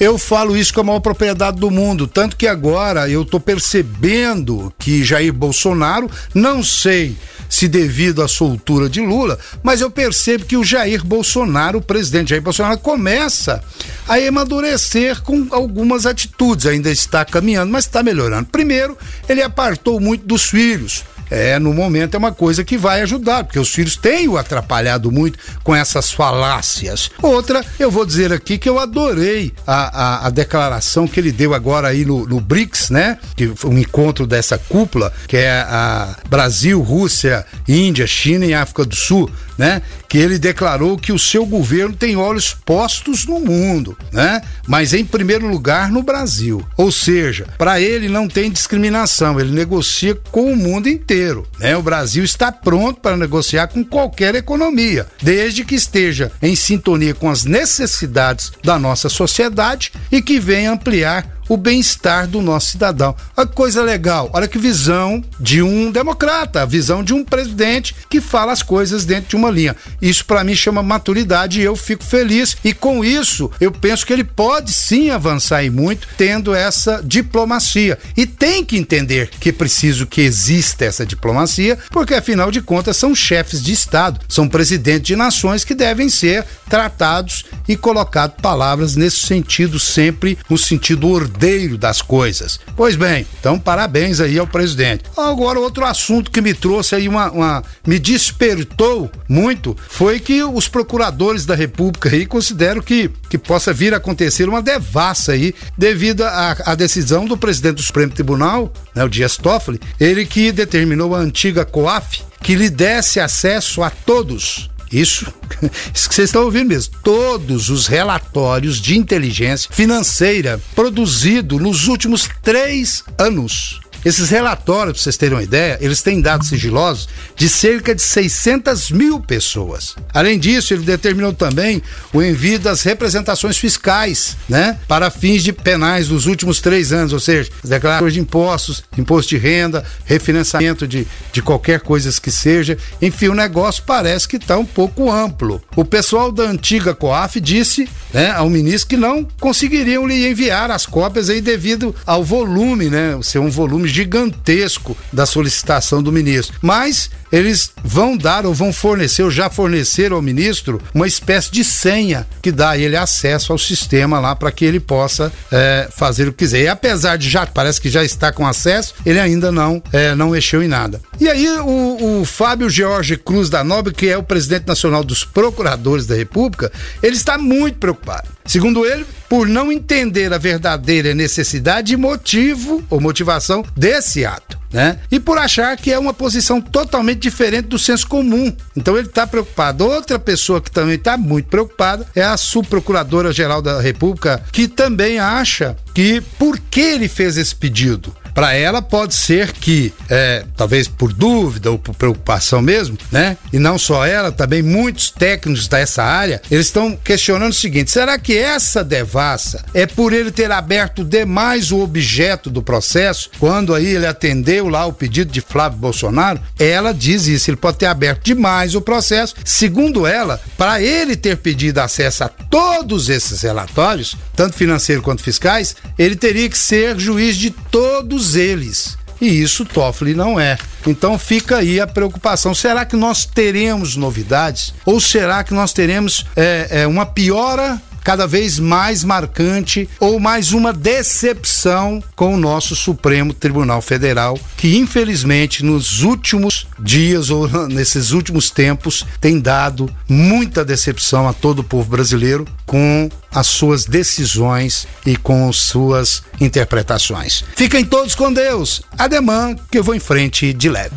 eu falo isso com a maior propriedade do mundo, tanto que agora eu estou percebendo que Jair Bolsonaro, não sei se devido à soltura de Lula, mas eu percebo que o Jair Bolsonaro, o presidente Jair Bolsonaro, começa a amadurecer com algumas atitudes. Ainda está caminhando, mas está melhorando. Primeiro, ele apartou muito dos filhos é, no momento é uma coisa que vai ajudar, porque os filhos têm o atrapalhado muito com essas falácias. Outra, eu vou dizer aqui que eu adorei a, a, a declaração que ele deu agora aí no, no BRICS, né? Que um encontro dessa cúpula, que é a Brasil, Rússia, Índia, China e África do Sul, né? Que ele declarou que o seu governo tem olhos postos no mundo, né? Mas em primeiro lugar no Brasil. Ou seja, para ele não tem discriminação, ele negocia com o mundo inteiro. Né? O Brasil está pronto para negociar com qualquer economia, desde que esteja em sintonia com as necessidades da nossa sociedade e que venha ampliar o bem-estar do nosso cidadão. Olha que coisa legal, olha que visão de um democrata, visão de um presidente que fala as coisas dentro de uma linha. Isso para mim chama maturidade e eu fico feliz e com isso eu penso que ele pode sim avançar e muito tendo essa diplomacia e tem que entender que é preciso que exista essa diplomacia, porque afinal de contas são chefes de estado, são presidentes de nações que devem ser tratados e colocados palavras nesse sentido sempre no sentido ordenado herdeiro das coisas. Pois bem, então parabéns aí ao presidente. Agora, outro assunto que me trouxe aí uma, uma me despertou muito foi que os procuradores da República aí consideram que, que possa vir a acontecer uma devassa aí devido à decisão do presidente do Supremo Tribunal, né, o Dias Toffoli, ele que determinou a antiga COAF que lhe desse acesso a todos isso, isso que vocês estão ouvindo mesmo. Todos os relatórios de inteligência financeira produzidos nos últimos três anos esses relatórios, para vocês terem uma ideia, eles têm dados sigilosos de cerca de 600 mil pessoas. Além disso, ele determinou também o envio das representações fiscais, né, para fins de penais dos últimos três anos, ou seja, declarações de impostos, imposto de renda, refinanciamento de, de qualquer coisa que seja. Enfim, o negócio parece que está um pouco amplo. O pessoal da antiga COAF disse né, ao ministro que não conseguiriam lhe enviar as cópias aí devido ao volume, né, ser um volume gigantesco da solicitação do ministro. Mas eles vão dar ou vão fornecer ou já forneceram ao ministro uma espécie de senha que dá a ele acesso ao sistema lá para que ele possa é, fazer o que quiser. E apesar de já, parece que já está com acesso, ele ainda não, é, não mexeu em nada. E aí o, o Fábio George Cruz da Nobre, que é o presidente nacional dos procuradores da República, ele está muito preocupado. Segundo ele, por não entender a verdadeira necessidade e motivo ou motivação desse ato. Né? E por achar que é uma posição totalmente diferente do senso comum. Então ele está preocupado. Outra pessoa que também está muito preocupada é a subprocuradora-geral da República, que também acha que por que ele fez esse pedido? Para ela pode ser que, é, talvez por dúvida ou por preocupação mesmo, né? E não só ela, também muitos técnicos dessa área, eles estão questionando o seguinte: será que essa devassa é por ele ter aberto demais o objeto do processo, quando aí ele atendeu lá o pedido de Flávio Bolsonaro? Ela diz isso, ele pode ter aberto demais o processo. Segundo ela, para ele ter pedido acesso a todos esses relatórios, tanto financeiros quanto fiscais, ele teria que ser juiz de todos eles. E isso Toffoli não é. Então fica aí a preocupação. Será que nós teremos novidades? Ou será que nós teremos é, é, uma piora cada vez mais marcante ou mais uma decepção com o nosso Supremo Tribunal Federal, que infelizmente nos últimos dias ou nesses últimos tempos tem dado muita decepção a todo o povo brasileiro com as suas decisões e com suas interpretações. Fiquem todos com Deus. Ademã que eu vou em frente de leve.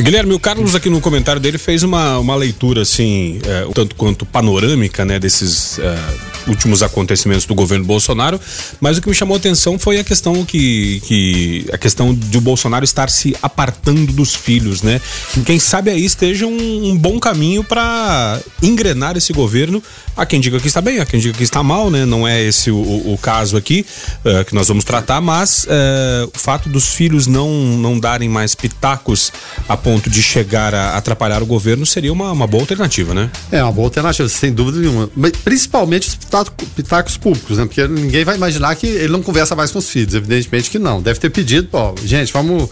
Guilherme, o Carlos aqui no comentário dele fez uma, uma leitura assim, é, tanto quanto panorâmica, né, desses é, últimos acontecimentos do governo Bolsonaro, mas o que me chamou a atenção foi a questão que, que a questão de o Bolsonaro estar se apartando dos filhos, né? Quem sabe aí esteja um, um bom caminho para engrenar esse governo. Há quem diga que está bem, há quem diga que está mal, né? Não é esse o, o caso aqui uh, que nós vamos tratar, mas uh, o fato dos filhos não não darem mais pitacos a ponto de chegar a atrapalhar o governo seria uma, uma boa alternativa, né? É uma boa alternativa, sem dúvida nenhuma. Mas, principalmente os pitacos públicos, né? Porque ninguém vai imaginar que ele não conversa mais com os filhos, evidentemente que não. Deve ter pedido, pô, gente, vamos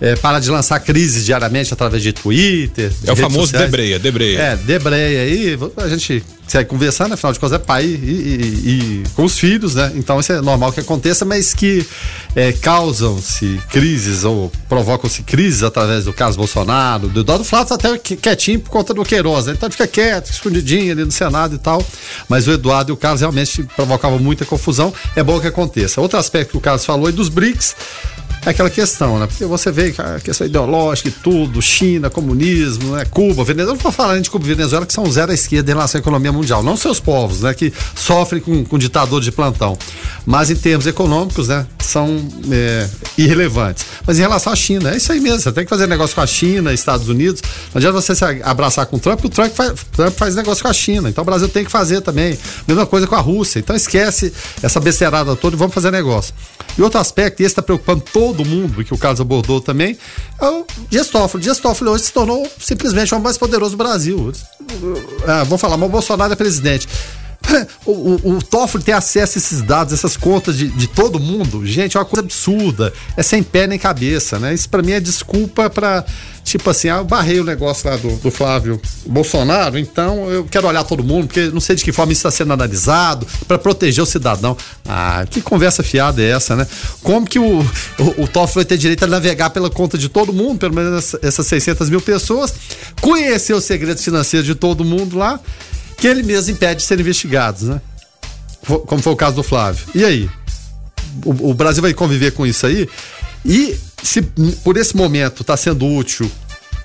é, para de lançar crises diariamente através de Twitter. É o famoso sociais. debreia, debreia. É, debreia aí, a gente segue conversando, afinal de contas é pai e, e, e, com os filhos, né? Então isso é normal que aconteça, mas que é, causam-se crises ou provocam-se crises através do caso Bolsonaro, do Eduardo Flávio até quietinho por conta do Queiroz, né? Então fica quieto, escondidinho ali no Senado e tal, mas o Eduardo e o Carlos realmente provocavam muita confusão, é bom que aconteça. Outro aspecto que o Carlos falou é dos BRICS, aquela questão, né? Porque você vê a questão ideológica e tudo, China, comunismo, né? Cuba, Venezuela, não vou falar de Cuba e Venezuela, que são zero à esquerda em relação à economia mundial, não seus povos, né? Que sofrem com, com ditador de plantão. Mas em termos econômicos, né? São é, irrelevantes. Mas em relação à China, é isso aí mesmo, você tem que fazer negócio com a China, Estados Unidos, não adianta você se abraçar com o Trump, porque o Trump faz, Trump faz negócio com a China, então o Brasil tem que fazer também. Mesma coisa com a Rússia, então esquece essa besteirada toda e vamos fazer negócio. E outro aspecto, e esse está preocupando todo mundo, que o Carlos abordou também, é o. Dias Toffoli hoje se tornou simplesmente o mais poderoso do Brasil. Ah, vou falar, mas o Bolsonaro é presidente. O, o, o Toffoli ter acesso a esses dados, essas contas de, de todo mundo, gente, é uma coisa absurda. É sem pé nem cabeça, né? Isso para mim é desculpa para tipo assim, ah, eu barrei o negócio lá do, do, Flávio Bolsonaro, então eu quero olhar todo mundo, porque não sei de que forma isso está sendo analisado, para proteger o cidadão. Ah, que conversa fiada é essa, né? Como que o, o, o Toffoli vai ter direito a navegar pela conta de todo mundo, pelo menos essas 600 mil pessoas, conhecer os segredos financeiros de todo mundo lá, que ele mesmo impede de serem investigados, né? Como foi o caso do Flávio. E aí? O, o Brasil vai conviver com isso aí? E se por esse momento está sendo útil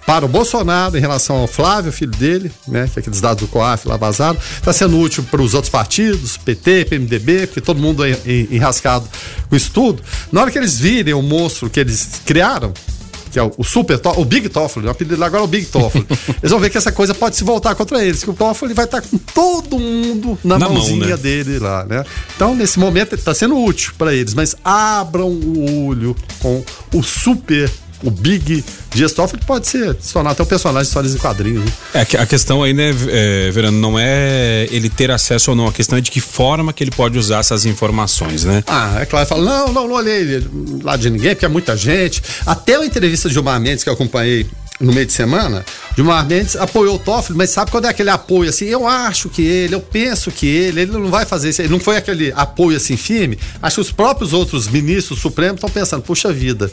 para o Bolsonaro em relação ao Flávio, filho dele, né, que é aqueles dados do COAF lá vazaram, está sendo útil para os outros partidos, PT, PMDB, porque todo mundo é enrascado com isso tudo. Na hora que eles virem o monstro que eles criaram, que é o, Super o Big Toffoli, o apelido agora é o Big Toffoli. eles vão ver que essa coisa pode se voltar contra eles, que o Toffoli vai estar tá com todo mundo na, na mãozinha mão, né? dele lá, né? Então, nesse momento, está sendo útil para eles, mas abram o olho com o Super o Big Dias Toffoli pode ser, se tornar até um personagem de histórias em quadrinhos. Né? É, a questão aí, né, é, Verano, não é ele ter acesso ou não, a questão é de que forma que ele pode usar essas informações, né? Ah, é claro, fala, não, não, não olhei lá de ninguém, porque é muita gente. Até a entrevista de Gilmar Mendes que eu acompanhei no meio de semana, Gilmar Mendes apoiou o Toffoli, mas sabe quando é aquele apoio assim? Eu acho que ele, eu penso que ele, ele não vai fazer isso. Ele não foi aquele apoio assim firme. Acho que os próprios outros ministros supremos estão pensando, puxa vida,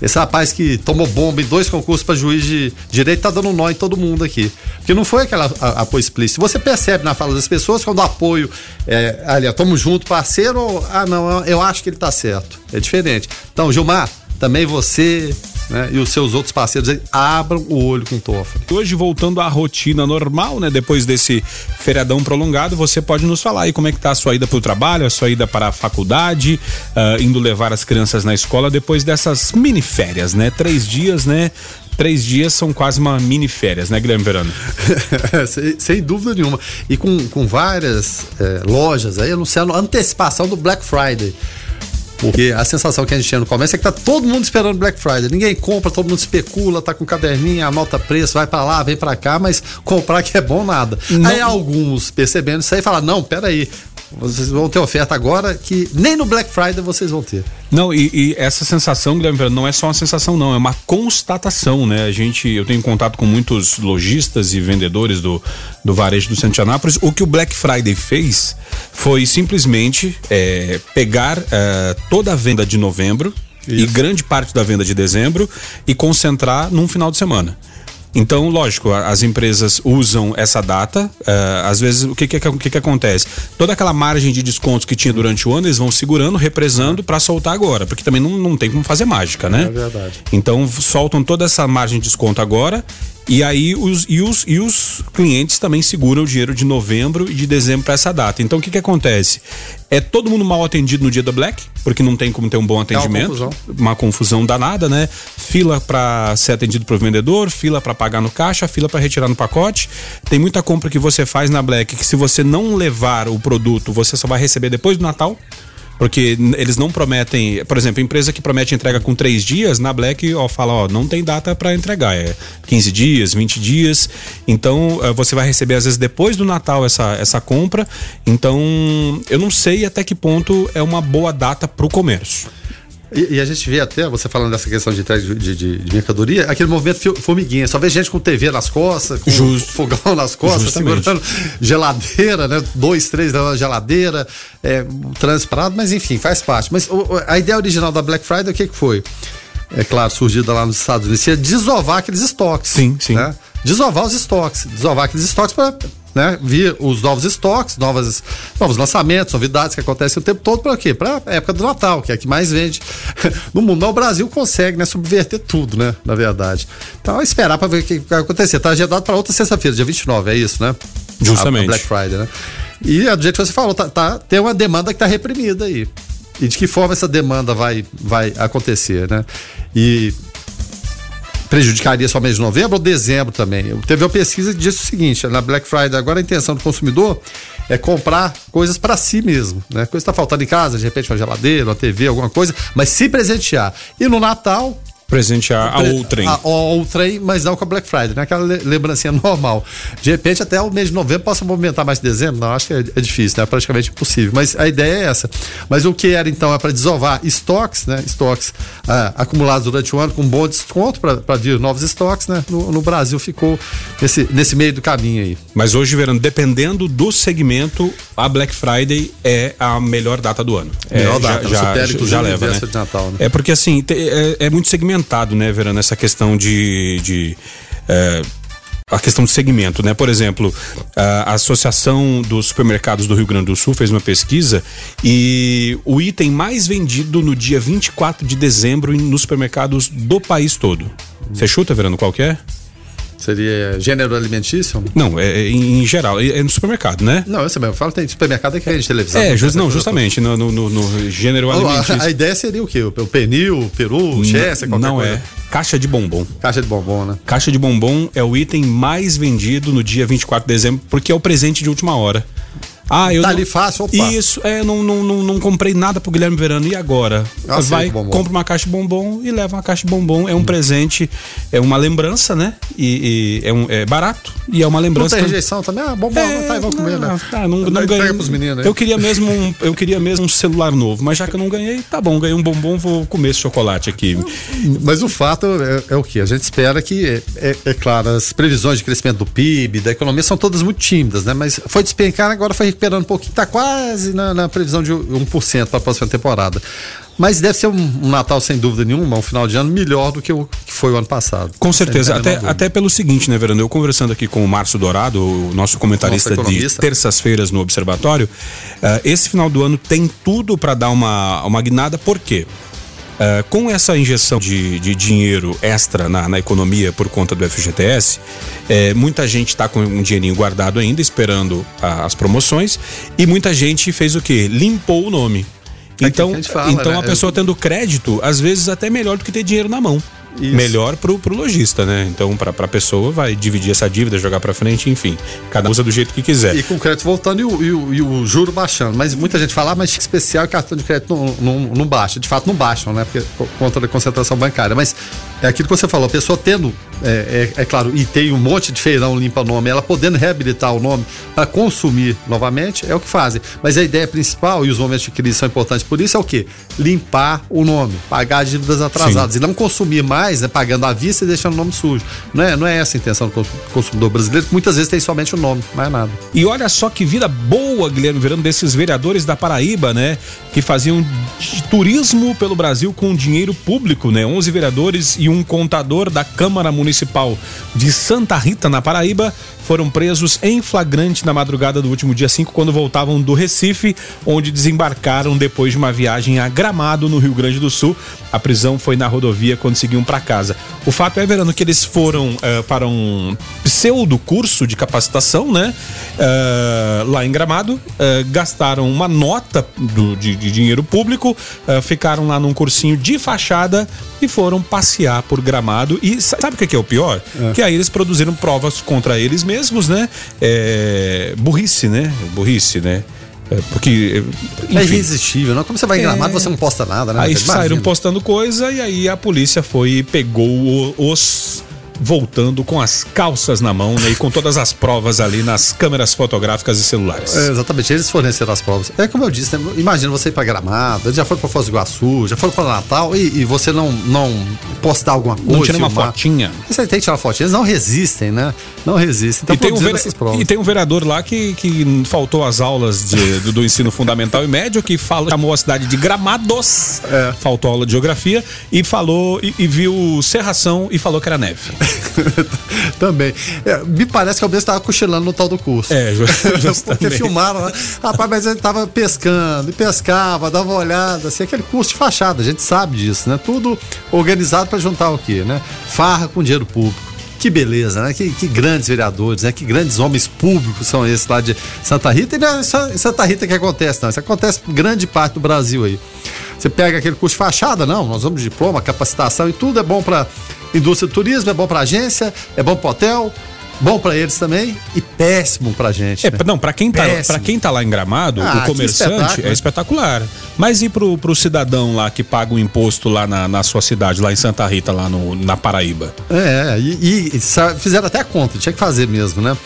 esse rapaz que tomou bomba em dois concursos para juiz de direito tá dando nó em todo mundo aqui. Porque não foi aquela apoio explícito. Você percebe na fala das pessoas quando o apoio é, ali, tamo junto, parceiro, ou, ah, não, eu acho que ele tá certo. É diferente. Então, Gilmar, também você né, e os seus outros parceiros aí, abram o olho com o Toffoli. Hoje, voltando à rotina normal, né? Depois desse feriadão prolongado, você pode nos falar aí como é que tá a sua ida para o trabalho, a sua ida para a faculdade, uh, indo levar as crianças na escola depois dessas mini férias, né? Três dias, né? três dias são quase uma mini férias, né, Guilherme Verano? sem, sem, dúvida nenhuma. E com, com várias é, lojas aí anunciando antecipação do Black Friday. Porque a sensação que a gente tinha no comércio é que tá todo mundo esperando Black Friday. Ninguém compra, todo mundo especula, tá com caderninho, anota preço, vai para lá, vem para cá, mas comprar que é bom nada. Não. Aí alguns percebendo isso aí falam: não, peraí, vocês vão ter oferta agora que nem no Black Friday vocês vão ter. Não, e, e essa sensação, Guilherme, não é só uma sensação, não, é uma constatação, né? A gente, eu tenho contato com muitos lojistas e vendedores do, do varejo do de Anápolis. O que o Black Friday fez foi simplesmente é, pegar é, toda a venda de novembro Isso. e grande parte da venda de dezembro e concentrar num final de semana. Então, lógico, as empresas usam essa data. Uh, às vezes, o que que, que que, acontece? Toda aquela margem de descontos que tinha durante o ano, eles vão segurando, represando para soltar agora, porque também não, não tem como fazer mágica, né? É verdade. Então, soltam toda essa margem de desconto agora e aí os, e os, e os clientes também seguram o dinheiro de novembro e de dezembro para essa data. Então o que, que acontece? É todo mundo mal atendido no dia da Black, porque não tem como ter um bom atendimento. É uma, confusão. uma confusão danada, né? Fila para ser atendido pro vendedor, fila para pagar no caixa, fila para retirar no pacote. Tem muita compra que você faz na Black que se você não levar o produto, você só vai receber depois do Natal. Porque eles não prometem, por exemplo, empresa que promete entrega com três dias, na Black ó, fala, ó, não tem data para entregar, é 15 dias, 20 dias. Então eh, você vai receber às vezes depois do Natal essa, essa compra. Então eu não sei até que ponto é uma boa data para o comércio. E, e, a gente vê até, você falando dessa questão de entrega de, de, de, mercadoria, aquele movimento formiguinha. Só vê gente com TV nas costas, com Just, fogão nas costas, justamente. segurando geladeira, né? Dois, três da geladeira, é, trânsito parado, mas enfim, faz parte. Mas o, a ideia original da Black Friday, o que, que foi? É claro, surgida lá nos Estados Unidos, é desovar aqueles estoques. Sim, sim. Né? Desovar os estoques, desovar aqueles estoques para né? Vir os novos estoques, novas, novos lançamentos, novidades que acontecem o tempo todo para quê? Para a época do Natal, que é a que mais vende no mundo. Mas o Brasil consegue, né, subverter tudo, né, na verdade. Então, esperar para ver o que vai acontecer. Tá agendado para outra sexta-feira, dia 29, é isso, né? Justamente. A, a Black Friday, né? E é do jeito que você falou, tá, tá, tem uma demanda que está reprimida aí. E de que forma essa demanda vai, vai acontecer, né? E prejudicaria só mês de novembro ou dezembro também. Teve uma pesquisa que disse o seguinte: na Black Friday, agora a intenção do consumidor é comprar coisas para si mesmo, né? Coisa está faltando em casa, de repente uma geladeira, uma TV, alguma coisa, mas se presentear. E no Natal, presentear a outrem. A, a outrem, mas não com a Black Friday, né? Aquela lembrancinha normal. De repente, até o mês de novembro possa movimentar mais de dezembro? Não, acho que é, é difícil, né? É praticamente impossível. Mas a ideia é essa. Mas o que era então é para desovar estoques, né? Estoques ah, acumulados durante o ano com bom desconto para vir novos estoques, né? No, no, Brasil ficou nesse, nesse meio do caminho aí. Mas hoje, Verano, dependendo do segmento, a Black Friday é a melhor data do ano. Melhor é, data, já, já, já, já leva, né? Natal, né? É porque assim, é, é muito segmentado segmentado, né, Verano, essa questão de. de é, a questão de segmento, né? Por exemplo, a Associação dos Supermercados do Rio Grande do Sul fez uma pesquisa e o item mais vendido no dia 24 de dezembro nos supermercados do país todo. Você chuta, Verano, qual que é? Seria gênero alimentício? Não, é, é em, geral, é, é, no supermercado, né? Não, eu sei, eu falo tem supermercado é que de televisão. É, just, não, justamente, no, no, no, no gênero alimentício. A, a, ideia seria o quê? O pernil, o peru, o chester, qualquer Não coisa. é. Caixa de bombom. Caixa de bombom, né? Caixa de bombom é o item mais vendido no dia 24 de dezembro, porque é o presente de última hora. Ah, eu tá não... ali fácil, opa. Isso, é, não, não, não, não comprei nada pro Guilherme Verano. E agora? Ah, Vai, compra uma caixa de bombom e leva uma caixa de bombom. É um hum. presente, é uma lembrança, né? E, e é, um, é barato e é uma lembrança. Não tem rejeição também? Ah, bombom, é, tá, vamos comer, né? Ah, não, não, não ganhei. Pros meninos, eu queria mesmo um, eu queria mesmo um celular novo, mas já que eu não ganhei, tá bom, ganhei um bombom, vou comer esse chocolate aqui. Mas o fato é, é o que? A gente espera que, é, é, é, claro, as previsões de crescimento do PIB, da economia são todas muito tímidas, né? Mas foi despencar, agora foi recuperando um pouquinho, tá quase na, na previsão de 1% para a próxima temporada. Mas deve ser um, um, Natal, sem dúvida nenhuma, um final de ano melhor do que o que foi o ano passado. Com certeza. Até, até pelo seguinte, né, Verano? Eu conversando aqui com o Márcio Dourado, o nosso comentarista de terças-feiras no Observatório, uh, esse final do ano tem tudo para dar uma, uma guinada, por quê? Uh, com essa injeção de, de dinheiro extra na, na, economia por conta do FGTS, é, muita gente está com um dinheirinho guardado ainda, esperando a, as promoções, e muita gente fez o quê? Limpou o nome. É então, a, fala, então né? a pessoa tendo crédito, às vezes até melhor do que ter dinheiro na mão. Isso. melhor pro, pro lojista, né? Então, pra, pra pessoa, vai dividir essa dívida, jogar pra frente, enfim. Cada um usa do jeito que quiser. E com o crédito voltando e o, e o, e o juro baixando. Mas muita gente fala, ah, mas especial e cartão de crédito não, não, não baixa. De fato, não baixam, né? Porque, por conta da concentração bancária. Mas é aquilo que você falou, a pessoa tendo, é, é, é claro, e tem um monte de feirão limpa nome, ela podendo reabilitar o nome para consumir novamente, é o que fazem. Mas a ideia principal, e os momentos de crise são importantes por isso, é o quê? Limpar o nome, pagar dívidas atrasadas Sim. e não consumir mais, né, pagando à vista e deixando o nome sujo. Não é, não é essa a intenção do consumidor brasileiro, que muitas vezes tem somente o nome, mais nada. E olha só que vida boa, Guilherme Verano, desses vereadores da Paraíba, né? Que faziam turismo pelo Brasil com dinheiro público, né? 11 vereadores e um contador da Câmara Municipal de Santa Rita, na Paraíba, foram presos em flagrante na madrugada do último dia 5, quando voltavam do Recife, onde desembarcaram depois de uma viagem a Gramado, no Rio Grande do Sul. A prisão foi na rodovia quando seguiam para casa. O fato é, Verano, que eles foram uh, para um pseudo curso de capacitação, né? Uh, lá em Gramado, uh, gastaram uma nota do, de, de dinheiro público, ficaram lá num cursinho de fachada e foram passear por Gramado. E sabe o que é o pior? É. Que aí eles produziram provas contra eles mesmos, né? É, burrice, né? Burrice, né? É, porque. Enfim, é irresistível, não? Como você vai em gramado, é... você não posta nada, né? Aí saíram postando coisa e aí a polícia foi e pegou os voltando com as calças na mão né, e com todas as provas ali nas câmeras fotográficas e celulares. É, exatamente, eles forneceram as provas. É como eu disse, né, imagina você ir para Gramado, eles já foram para Foz do Iguaçu, já foram para Natal e, e, você não, não postar alguma coisa. Não tira uma fotinha. Você tem que tirar fotinha, eles não resistem, né? Não resistem. Então, e, tem um ver... essas provas. e tem um vereador lá que, que faltou as aulas de, do, do, ensino fundamental e médio, que fala, chamou a cidade de Gramados, é. faltou aula de geografia, e falou, e, e viu serração e falou que era neve. Também. É, me parece que o mesmo estava cochilando no tal do curso. É, Porque filmaram, né? Rapaz, mas ele estava pescando, e pescava, dava uma olhada, assim, aquele curso de fachada, a gente sabe disso, né? Tudo organizado para juntar o quê, né? Farra com dinheiro público. Que beleza, né? Que, que, grandes vereadores, né? Que grandes homens públicos são esses lá de Santa Rita. E não é só em Santa Rita que acontece, não. Isso acontece em grande parte do Brasil aí. Você pega aquele curso de fachada, não, nós vamos de diploma, capacitação e tudo é bom para indústria do turismo, é bom para agência, é bom para hotel, bom para eles também e péssimo pra gente. É, né? não, para quem tá, quem tá lá em Gramado, ah, o comerciante é espetacular. Mas e pro, pro cidadão lá que paga o imposto lá na, na sua cidade, lá em Santa Rita, lá no, na Paraíba? É, e, e fizeram até a conta, tinha que fazer mesmo, né?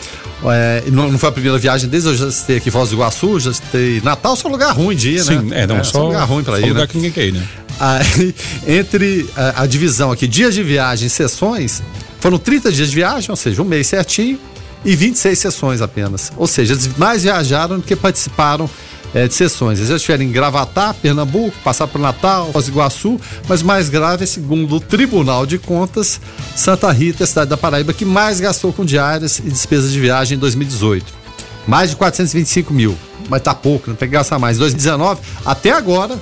É, não, não, foi a primeira viagem desde eu já estive aqui em Foz do Iguaçu, já estive Natal, só lugar ruim de ir, Sim, né? é, não, é, só, só lugar ruim para ir, lugar né? que ninguém quer ir, né? Aí, entre a, a, divisão aqui, dias de viagem, sessões, foram 30 dias de viagem, ou seja, um mês certinho, e 26 sessões apenas. Ou seja, eles mais viajaram do que participaram é, de sessões. Eles já estiveram em Gravatá, Pernambuco, passaram por Natal, Foz do Iguaçu, mas mais grave, segundo o Tribunal de Contas, Santa Rita, cidade da Paraíba, que mais gastou com diárias e despesas de viagem em 2018. Mais de 425 mil, mas tá pouco, não tem que gastar mais. Em 2019, até agora,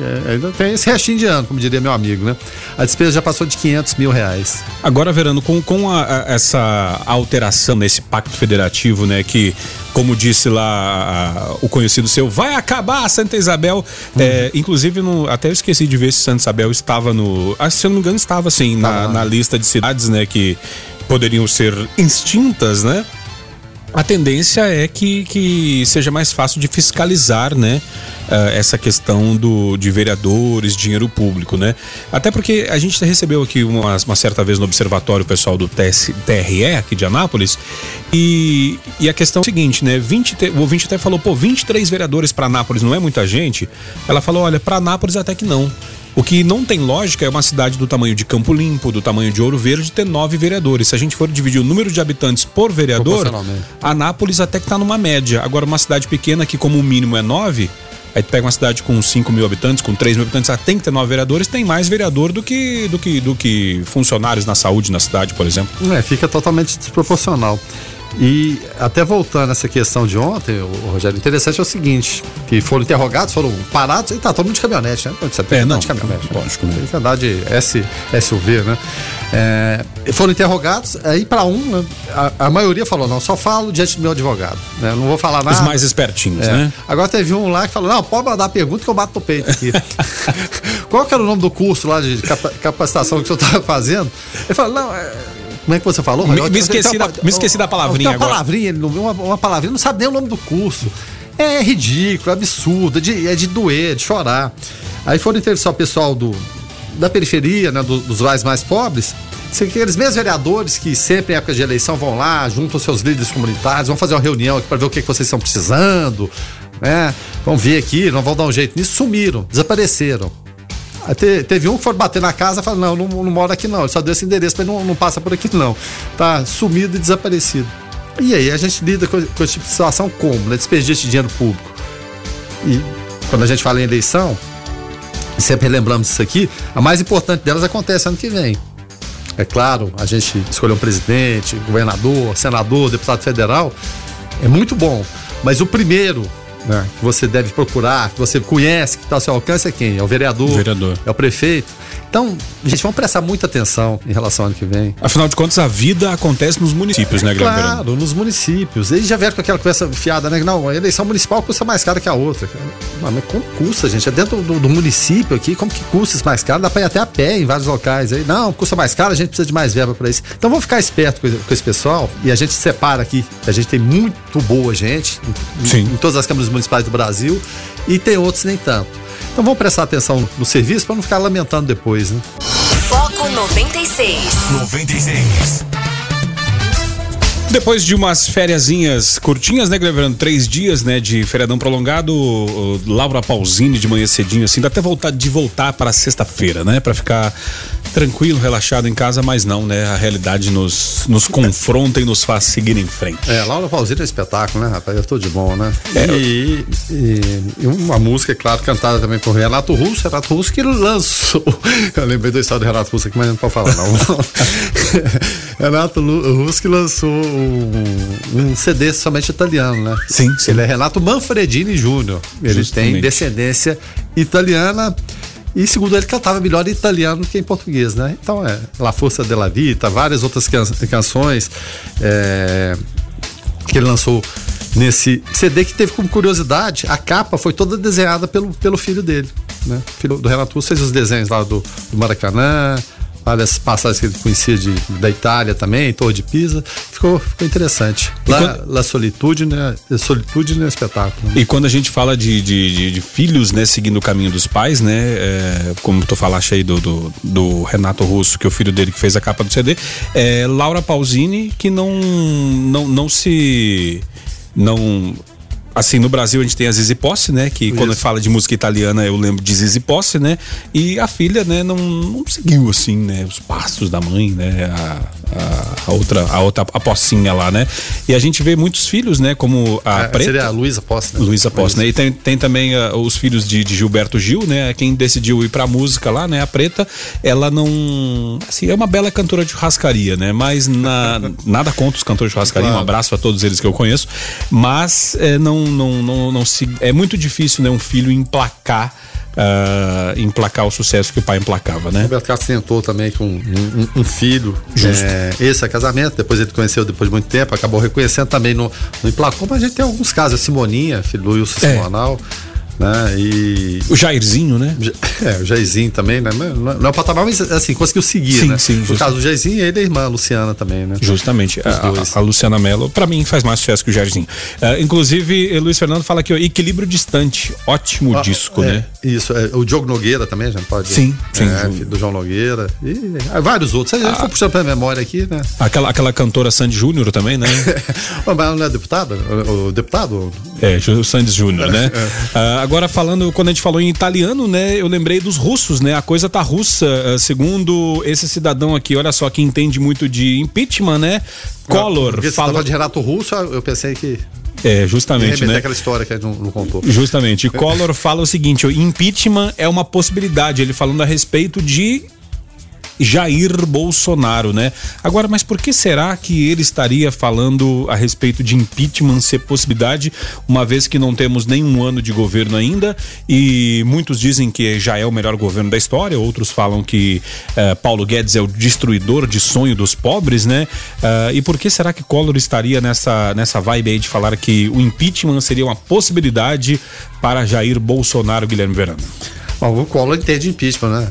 é, ainda tem esse restinho de ano, como diria meu amigo, né? A despesa já passou de 500 mil reais. Agora, Verano, com, com a, a, essa alteração nesse pacto federativo, né, que, como disse lá a, o conhecido seu, vai acabar Santa Isabel. Uhum. É, inclusive, no, até eu esqueci de ver se Santa Isabel estava no. Ah, se eu não me engano, estava sim, na, na lista de cidades, né, que poderiam ser extintas, né? A tendência é que, que seja mais fácil de fiscalizar, né? Uh, essa questão do, de vereadores, dinheiro público, né? Até porque a gente recebeu aqui uma, uma certa vez no observatório pessoal do TS, TRE aqui de Anápolis e, e a questão é a seguinte, né? 20, o ouvinte até falou, pô, 23 vereadores para Anápolis não é muita gente? Ela falou, olha, para Anápolis até que não. O que não tem lógica é uma cidade do tamanho de Campo Limpo, do tamanho de Ouro Verde, ter nove vereadores. Se a gente for dividir o número de habitantes por vereador, Anápolis até que está numa média. Agora, uma cidade pequena que, como o mínimo, é nove. Aí tu pega uma cidade com 5 mil habitantes, com 3 mil habitantes, ela tem que ter nove vereadores, tem mais vereador do que, do que, do que funcionários na saúde na cidade, por exemplo. É, fica totalmente desproporcional. E até voltando essa questão de ontem, o Rogério, interessante é o seguinte, que foram interrogados, foram parados, e tá todo mundo de caminhonete, né? Você tem é, não, de caminhonete. Lógico, né? Tem andar de S, SUV, né? É, foram interrogados, aí para um, né, a, a, maioria falou, não, só falo diante do meu advogado, né? Não vou falar nada. Os mais espertinhos, é. né? Agora teve um lá que falou, não, pode mandar pergunta que eu bato no peito aqui. Qual que era o nome do curso lá de capacitação que o senhor estava fazendo? Ele falou, não, é como é que você falou? Me, me esqueci, da, me esqueci da palavrinha uma agora. Palavrinha, uma, uma palavrinha, não sabe nem o nome do curso. É ridículo, é absurdo, é de, é de doer, de chorar. Aí foram entrevistar o pessoal do, da periferia, né, do, dos bairros mais pobres, aqueles mesmos vereadores que sempre em época de eleição vão lá, juntam seus líderes comunitários, vão fazer uma reunião aqui para ver o que, que vocês estão precisando, né? Vão ver aqui, não vão dar um jeito nisso, sumiram, desapareceram. Te, teve um que foi bater na casa e falou: não, não, não mora aqui não, ele só deu esse endereço, mas não, não passa por aqui não. Tá sumido e desaparecido. E aí a gente lida com, com esse tipo de situação como? Né? Desperdício de dinheiro público. E quando a gente fala em eleição, sempre lembramos isso aqui, a mais importante delas acontece ano que vem. É claro, a gente escolher um presidente, governador, senador, deputado federal, é muito bom. Mas o primeiro né, que você deve procurar, que você conhece, que está ao seu alcance é quem? É o vereador, vereador. é o prefeito. Então, gente, vamos prestar muita atenção em relação ao ano que vem. Afinal de contas, a vida acontece nos municípios, né, Guilherme? Claro, nos municípios. Eles já vieram com aquela conversa fiada, né? Não, a eleição municipal custa mais cara que a outra. Mas como custa, gente? É dentro do, do município aqui, como que custa isso mais caro? Dá pra ir até a pé em vários locais. Aí, não, custa mais caro, a gente precisa de mais verba para isso. Então vamos ficar esperto com, com, esse pessoal e a gente separa aqui. A gente tem muito boa gente em, em todas as câmaras municipais do Brasil e tem outros nem tanto. Então vamos prestar atenção no serviço para não ficar lamentando depois, né? Foco 96. 96. Depois de umas fériasinhas curtinhas, né, Guilherme? Três dias, né, de feriadão prolongado, Laura Pausini de manhã cedinho, assim, dá até vontade de voltar para sexta-feira, né? Para ficar tranquilo, relaxado em casa, mas não, né? A realidade nos, nos confronta e nos faz seguir em frente. É, Laura Pausini é espetáculo, né, rapaz? Eu tô de bom, né? É, e, e, e, uma música, é claro, cantada também por Renato Russo, Renato Russo que lançou. Eu lembrei do estado do Renato Russo aqui, mas não pode falar, não. Renato Russo que lançou um, CD somente italiano, né? Sim, sim. Ele é Renato Manfredini Júnior. Ele Justamente. tem descendência italiana. E segundo ele, cantava melhor em italiano que em português, né? Então é La Força della Vita, várias outras can canções é, que ele lançou nesse CD que teve como curiosidade, a capa foi toda desenhada pelo, pelo filho dele, né? Filho do Renato fez os desenhos lá do, do Maracanã, várias passagens que ele conhecia de, da Itália também, Torre de Pisa. Ficou, ficou interessante. Lá, quando... La Solitude, né? Solitude no espetáculo. E quando a gente fala de, de, de, de filhos, né, seguindo o caminho dos pais, né? É, como tu falaste aí do, do, do, Renato Russo, que é o filho dele que fez a capa do CD, é Laura Pausini, que não, não, não se. Não assim, no Brasil a gente tem a Zizi Posse, né? Que Isso. quando fala de música italiana eu lembro de Zizi Posse, né? E a filha, né, não, não seguiu, assim, né? Os passos da mãe, né? A, a, a, outra, a outra, a Pocinha lá, né? E a gente vê muitos filhos, né? Como a é, Preta. Seria a Luísa Posse, né? Luísa Posse, né? E tem, tem também uh, os filhos de, de, Gilberto Gil, né? Quem decidiu ir pra música lá, né? A Preta, ela não... Assim, é uma bela cantora de churrascaria, né? Mas na, nada contra os cantores de churrascaria, claro. um abraço a todos eles que eu conheço, mas é, não não, não, não se. É muito difícil, né, um filho emplacar. Uh, emplacar o sucesso que o pai emplacava, né? Roberto Carlos tentou também com um, um, um filho. Justo. É, esse é casamento, depois ele conheceu depois de muito tempo, acabou reconhecendo também no, no emplacou, mas a gente tem alguns casos, a Simoninha, filho do Wilson é. Simonal né? E o Jairzinho, né? É, o Jairzinho também, né? Não, não é o patamar, mas assim, conseguiu seguir, sim, né? Sim, No caso do Jairzinho, ele é a irmã a Luciana também, né? Justamente. A, a, a, Luciana Mello, para mim, faz mais sucesso que o Jairzinho. Uh, inclusive, Luiz Fernando fala aqui, ó, Equilíbrio Distante, ótimo ah, disco, é, né? Isso, é, o Diogo Nogueira também, já pode. Sim, sim. É, filho do João Nogueira. E é, vários outros. A gente for puxando pra memória aqui, né? Aquela, aquela cantora Sandy Júnior também, né? mas não é deputado? O, o deputado? É, o Sandy Júnior, né? Uh, agora falando, quando a gente falou em italiano, né? Eu lembrei dos russos, né? A coisa tá russa, uh, segundo esse cidadão aqui, olha só, que entende muito de impeachment, né? Collor. Porque fala de Renato Russo, eu pensei que é, justamente, né? aquela história que a gente não, não contou. Justamente. E Collor fala o seguinte: o impeachment é uma possibilidade. Ele falando a respeito de Jair Bolsonaro, né? Agora, mas por que será que ele estaria falando a respeito de impeachment ser possibilidade, uma vez que não temos nenhum ano de governo ainda e muitos dizem que já é o melhor governo da história, outros falam que uh, Paulo Guedes é o destruidor de sonho dos pobres, né? Uh, e por que será que Collor estaria nessa, nessa vibe aí de falar que o impeachment seria uma possibilidade para Jair Bolsonaro, Guilherme Verano? Bom, o Collor entende impeachment, né?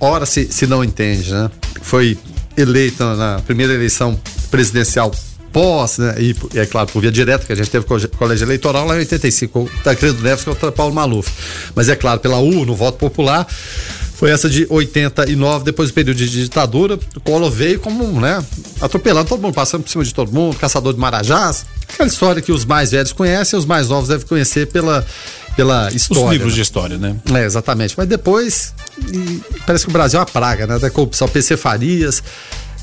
Ora se, se não entende, né? Foi eleito na primeira eleição presidencial pós, né? E é claro, por via direta, que a gente teve colégio eleitoral lá em 85, Tancredo Neves contra Paulo Maluf. Mas é claro, pela U, no voto popular, foi essa de 89, depois do período de ditadura. O Collor veio como, né, atropelando todo mundo, passando por cima de todo mundo, caçador de marajás. Aquela história que os mais velhos conhecem, os mais novos devem conhecer pela pela história. Os livros né? de história, né? É, exatamente. Mas depois, parece que o Brasil é uma praga, né? Da corrupção, PC Farias,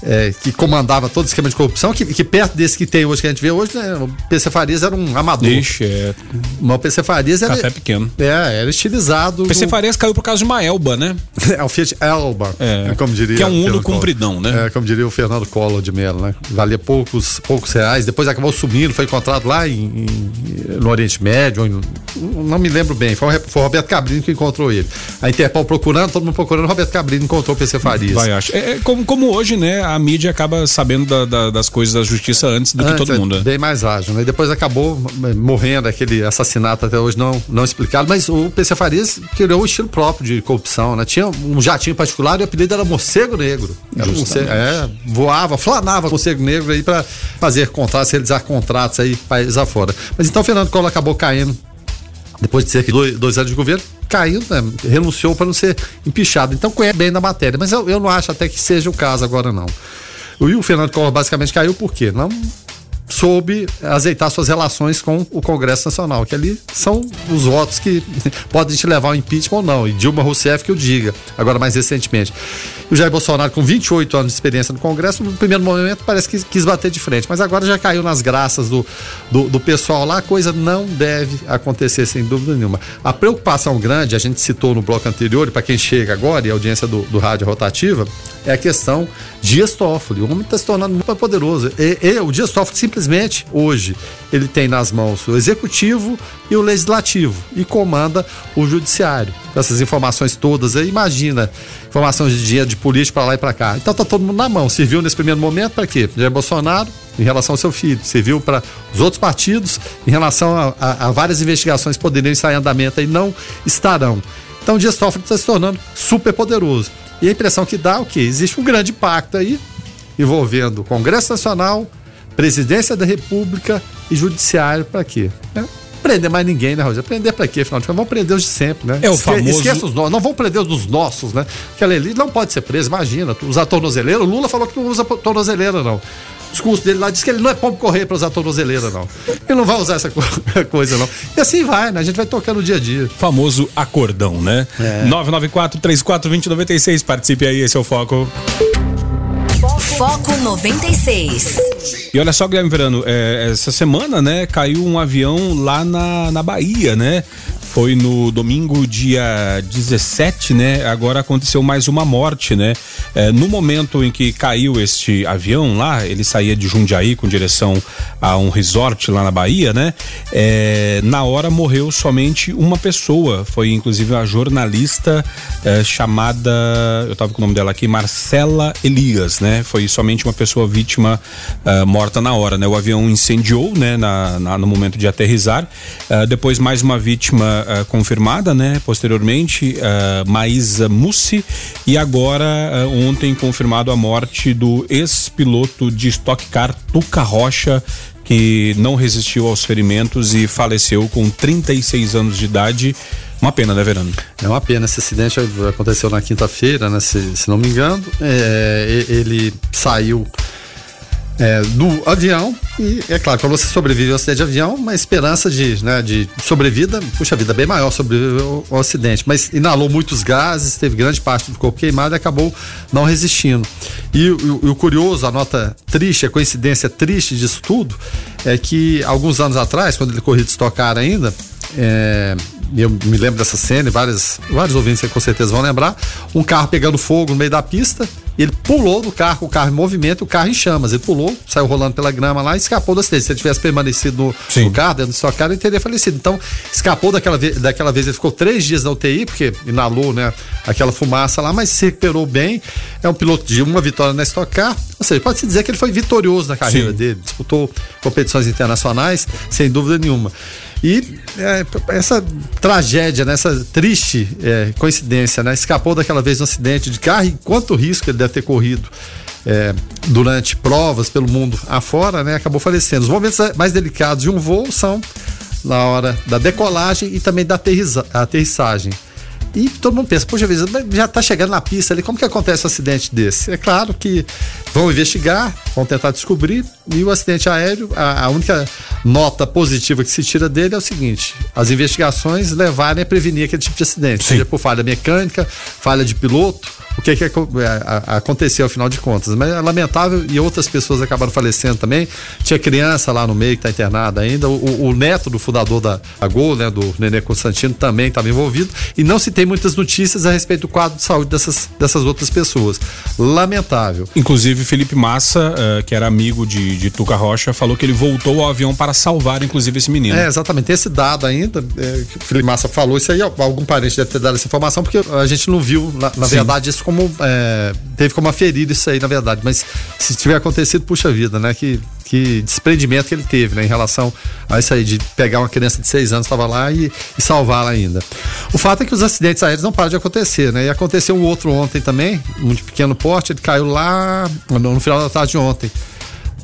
é, que comandava todo o esquema de corrupção, que, que, perto desse que tem hoje, que a gente vê hoje, né, o PC Farias era um amador. Ixi, é. Mas o PC Farias era. Café pequeno. É, era estilizado. O PC. Farias caiu por causa de uma Elba, né? é, o Fiat Elba. É, como diria. Que é um Uno compridão, né? É, como diria o Fernando Collor de Mello, né? Valia poucos, poucos reais, depois acabou sumindo, foi encontrado lá em, em, no Oriente Médio, em, não me lembro bem, foi, foi o Roberto Cabrini que encontrou ele. A Interpol procurando, todo mundo procurando, o Roberto Cabrini encontrou o PC Farias. Vai, acho. É, é como, como hoje, né? A mídia acaba sabendo da, da, das coisas da justiça antes do antes, que todo mundo. É bem mais ágil, né? E depois acabou morrendo aquele assassinato até hoje não, não explicado, mas o PC Farias criou um estilo próprio de corrupção, né? Tinha um jatinho particular e o apelido era Morcego Negro. Era morcego, é, voava, flanava Morcego Negro aí para fazer contratos, realizar contratos aí país afora. Mas então o Fernando Collor acabou caindo depois de cerca de dois, dois anos de governo, caiu, né? renunciou para não ser empichado. Então conhece bem da matéria, mas eu, eu não acho até que seja o caso agora não. E o Fernando Collor basicamente caiu por quê? Não soube azeitar suas relações com o Congresso Nacional, que ali são os votos que podem te levar ao impeachment ou não. E Dilma Rousseff que o diga, agora mais recentemente. O Jair Bolsonaro, com 28 anos de experiência no Congresso, no primeiro momento parece que quis bater de frente, mas agora já caiu nas graças do, do, do pessoal lá, a coisa não deve acontecer sem dúvida nenhuma. A preocupação grande, a gente citou no bloco anterior, e para quem chega agora, e a audiência do, do Rádio Rotativa, é a questão Dias Toffoli. O homem está se tornando muito poderoso. E, e, o Dias Toffoli simplesmente, hoje, ele tem nas mãos o executivo e o legislativo e comanda o judiciário. Essas informações todas aí, imagina, informações de dinheiro de político para lá e para cá. Então tá todo mundo na mão. Serviu nesse primeiro momento para quê? Jair Bolsonaro em relação ao seu filho, serviu para os outros partidos em relação a, a, a várias investigações poderiam estar em andamento e não estarão. Então Dias Toffoli está se tornando super poderoso. E a impressão que dá é o que? Existe um grande pacto aí envolvendo o Congresso Nacional, Presidência da República e Judiciário para quê? É prender mais ninguém, né, Rogério? Prender pra quê, afinal de contas? Vamos prender os de sempre, né? É o famoso... Esqueça os nossos, não vão prender os dos nossos, né? Aquela elite não pode ser presa, imagina, usar tornozeleira, o Lula falou que não usa tornozeleira, não. O discurso dele lá diz que ele não é pombo correr para usar tornozeleira, não. Ele não vai usar essa coisa, não. E assim vai, né? A gente vai tocando o dia a dia. Famoso acordão, né? É. 994 34 2096 participe aí, esse é o Foco. Foco 96. E olha só, Guilherme Verano, é, essa semana, né, caiu um avião lá na, na Bahia, né? Foi no domingo, dia 17, né? Agora aconteceu mais uma morte, né? É, no momento em que caiu este avião lá, ele saía de Jundiaí com direção a um resort lá na Bahia, né? É, na hora morreu somente uma pessoa. Foi inclusive uma jornalista é, chamada, eu tava com o nome dela aqui, Marcela Elias, né? Foi somente uma pessoa vítima uh, morta na hora, né? O avião incendiou, né? Na, na no momento de aterrizar. Uh, depois mais uma vítima uh, confirmada, né? Posteriormente, uh, Maísa Mussi e agora uh, ontem confirmado a morte do ex-piloto de Stock Car Tuca Rocha que não resistiu aos ferimentos e faleceu com 36 anos de idade. Uma pena, né, Verano? É uma pena. Esse acidente aconteceu na quinta-feira, né? Se, se, não me engano. É, ele saiu é, do avião. E é claro, quando você sobrevive ao acidente de avião, uma esperança de, né, de sobrevida, puxa vida, bem maior sobreviveu ao acidente, mas inalou muitos gases, teve grande parte do corpo queimado e acabou não resistindo. E, o, o curioso, a nota triste, a coincidência triste disso tudo, é que alguns anos atrás, quando ele corria de estocar ainda, é, eu me lembro dessa cena, vários, vários ouvintes com certeza vão lembrar, um carro pegando fogo no meio da pista, ele pulou do carro, o carro em movimento, o carro em chamas. Ele pulou, saiu rolando pela grama lá e escapou do acidente. Se ele tivesse permanecido no, no carro, dentro do seu carro, ele teria falecido. Então, escapou daquela, vez, daquela vez, ele ficou três dias na UTI, porque inalou, né, aquela fumaça lá, mas se recuperou bem. É um piloto de uma vitória na Stock Car. Ou seja, pode-se dizer que ele foi vitorioso na carreira Sim. dele, disputou competições internacionais, sem dúvida nenhuma. E é, essa tragédia, né, essa triste é, coincidência, né, escapou daquela vez um acidente de carro e quanto risco ele deve ter corrido. É, durante provas pelo mundo afora, né, acabou falecendo. Os momentos mais delicados de um voo são na hora da decolagem e também da aterrissagem. E todo mundo pensa, poxa vida, já está chegando na pista ali, como que acontece um acidente desse? É claro que vão investigar, vão tentar descobrir, e o acidente aéreo, a, a única nota positiva que se tira dele é o seguinte: as investigações levarem a prevenir aquele tipo de acidente, Sim. seja por falha mecânica, falha de piloto o que, que é, aconteceu afinal de contas. Mas é lamentável e outras pessoas acabaram falecendo também. Tinha criança lá no meio que está internada ainda. O, o, neto do fundador da Gol, né, do Nenê Constantino, também estava envolvido. E não se tem muitas notícias a respeito do quadro de saúde dessas, dessas outras pessoas. Lamentável. Inclusive, Felipe Massa, uh, que era amigo de, de Tuca Rocha, falou que ele voltou ao avião para salvar, inclusive, esse menino. É, exatamente. Tem esse dado ainda. É, que o Felipe Massa falou isso aí. Algum parente deve ter dado essa informação, porque a gente não viu, na, na verdade, isso como. É, teve como aferir isso aí, na verdade. Mas se tiver acontecido, puxa vida, né? Que, que desprendimento que ele teve, né? Em relação a isso aí, de pegar uma criança de seis anos, estava lá e, e salvá-la ainda. O fato é que os acidentes aéreos não param de acontecer, né? E aconteceu um outro ontem também, um de pequeno porte, ele caiu lá no, final da tarde de ontem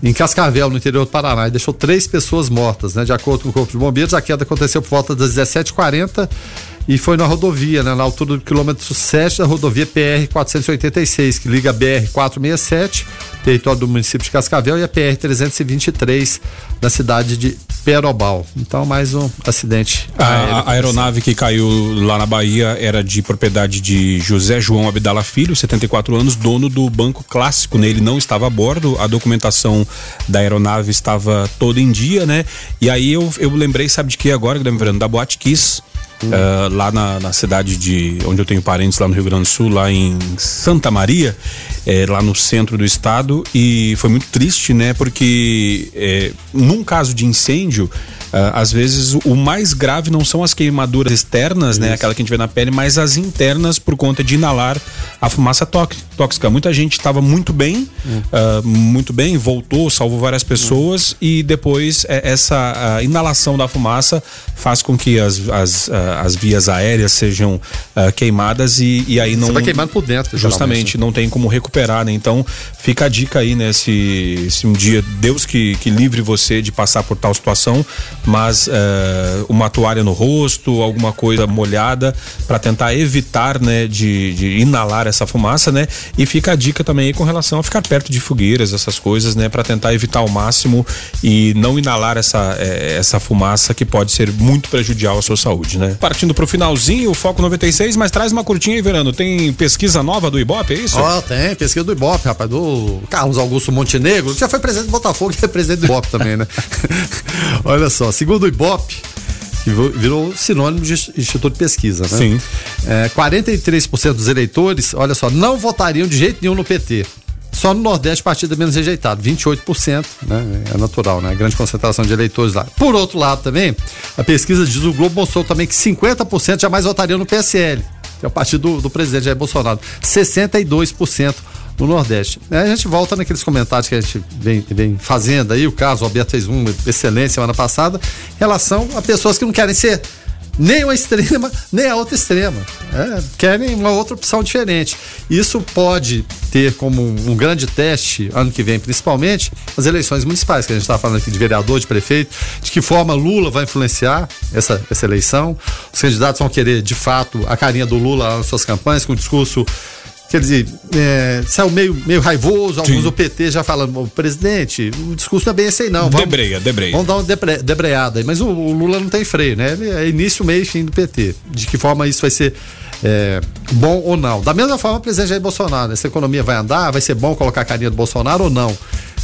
em Cascavel, no interior do Paraná, e deixou três pessoas mortas, né? De acordo com o Corpo de Bombeiros, a queda aconteceu por volta das 17h40 e foi na rodovia, né, na altura do quilômetro 7 da rodovia PR 486, que liga a BR 467, território do município de Cascavel, e a PR 323 da cidade de Perobal. Então, mais um acidente. A, a aeronave que caiu lá na Bahia era de propriedade de José João Abdala Filho, 74 anos, dono do Banco Clássico, né? Ele não estava a bordo, a documentação da aeronave estava toda em dia, né? E aí eu, eu lembrei, sabe de que agora, Guilherme Verano? Da Boate Kiss uh, lá na, na, cidade de onde eu tenho parentes lá no Rio Grande do Sul, lá em Santa Maria, é, lá no centro do estado e foi muito triste, né? Porque é, num caso de incêndio às vezes o mais grave não são as queimaduras externas, né, Isso. né? Aquela que a gente vê na pele, mas as internas por conta de inalar a fumaça tóxica. Muita gente estava muito bem, hum. uh, muito bem, voltou, salvou várias pessoas hum. e depois é, essa inalação da fumaça faz com que as, as, as vias aéreas sejam uh, queimadas e, e aí não. Você vai queimando por dentro, justamente, não tem como recuperar, né? Então fica a dica aí, né? Se, se um dia Deus que, que livre você de passar por tal situação, mas uh, uma toalha no rosto, alguma coisa molhada para tentar evitar, né, de, de, inalar essa fumaça, né? E fica a dica também com relação a ficar perto de fogueiras, essas coisas, né, para tentar evitar ao máximo e não inalar essa eh, essa fumaça que pode ser muito prejudicial à sua saúde, né? Partindo pro finalzinho, o Foco 96, mas traz uma curtinha aí, Verano. Tem pesquisa nova do Ibope, é isso? Ó, oh, tem, pesquisa do Ibope, rapaz, do Carlos Augusto Montenegro, já foi presidente do Botafogo e é presidente do Ibope também, né? Olha só, segundo o Ibope, que virou sinônimo de instituto de pesquisa, né? Sim. É, 43% dos eleitores, olha só, não votariam de jeito nenhum no PT. Só no Nordeste, partido menos rejeitado, 28%, né? É natural, né? Grande concentração de eleitores lá. Por outro lado, também, a pesquisa diz o Globo mostrou também que 50% jamais votariam no PSL, que é o partido do, do presidente Jair Bolsonaro. 62% no Nordeste. Aí a gente volta naqueles comentários que a gente vem, vem fazendo aí, o caso, o Alberto fez um excelente semana passada, em relação a pessoas que não querem ser nem uma extrema, nem a outra extrema. É, querem uma outra opção diferente. Isso pode ter como um, um, grande teste, ano que vem principalmente, as eleições municipais, que a gente está falando aqui de vereador, de prefeito, de que forma Lula vai influenciar essa, essa eleição. Os candidatos vão querer, de fato, a carinha do Lula nas suas campanhas, com um discurso Quer dizer, é, saiu meio, meio raivoso, alguns Sim. do PT já falando, presidente, o discurso não é bem esse aí, não. Vamos, debreia, debreia. Vamos dar uma debre, debreada aí. Mas o, o, Lula não tem freio, né? Ele é início, meio e fim do PT. De que forma isso vai ser é, bom ou não. Da mesma forma, o presidente Jair Bolsonaro, essa economia vai andar, vai ser bom colocar a carinha do Bolsonaro ou não?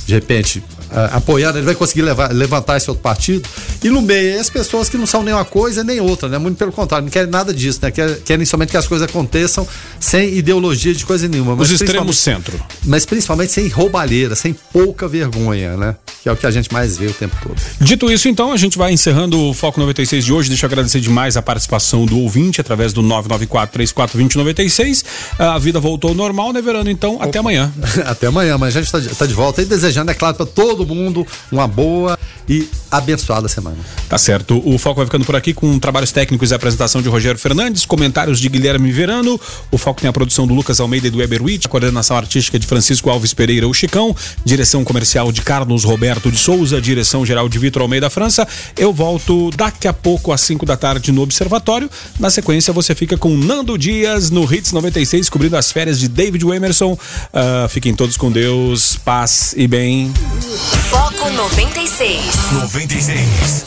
De repente, apoiando, ele vai conseguir levar, levantar esse outro partido. E no meio, as pessoas que não são nem uma coisa nem outra, né? Muito pelo contrário, não querem nada disso, né? Querem, querem somente que as coisas aconteçam sem ideologia de coisa nenhuma. Os extremos centro. Mas principalmente sem roubalheira, sem pouca vergonha, né? Que é o que a gente mais vê o tempo todo. Dito isso, então, a gente vai encerrando o Foco 96 de hoje. Deixa eu agradecer demais a participação do ouvinte através do 994-3420-96. A vida voltou ao normal, né, Verano? Então, Opa. até amanhã. até amanhã, mas a gente está tá de volta e desejando, é claro, para todo mundo uma boa e abençoada semana. Tá certo. O Foco vai ficando por aqui com trabalhos técnicos e apresentação de Rogério Fernandes, comentários de Guilherme Verano. O Foco tem a produção do Lucas Almeida e do Weber Witt, a coordenação artística de Francisco Alves Pereira, o Chicão, direção comercial de Carlos Roberto de Souza, direção geral de Vitor Almeida França. Eu volto daqui a pouco às 5 da tarde no Observatório. Na sequência, você fica com Nando Dias no Hits 96, cobrindo as férias de David Emerson. Uh, fiquem todos com Deus, paz e bem. Foco 96. 96.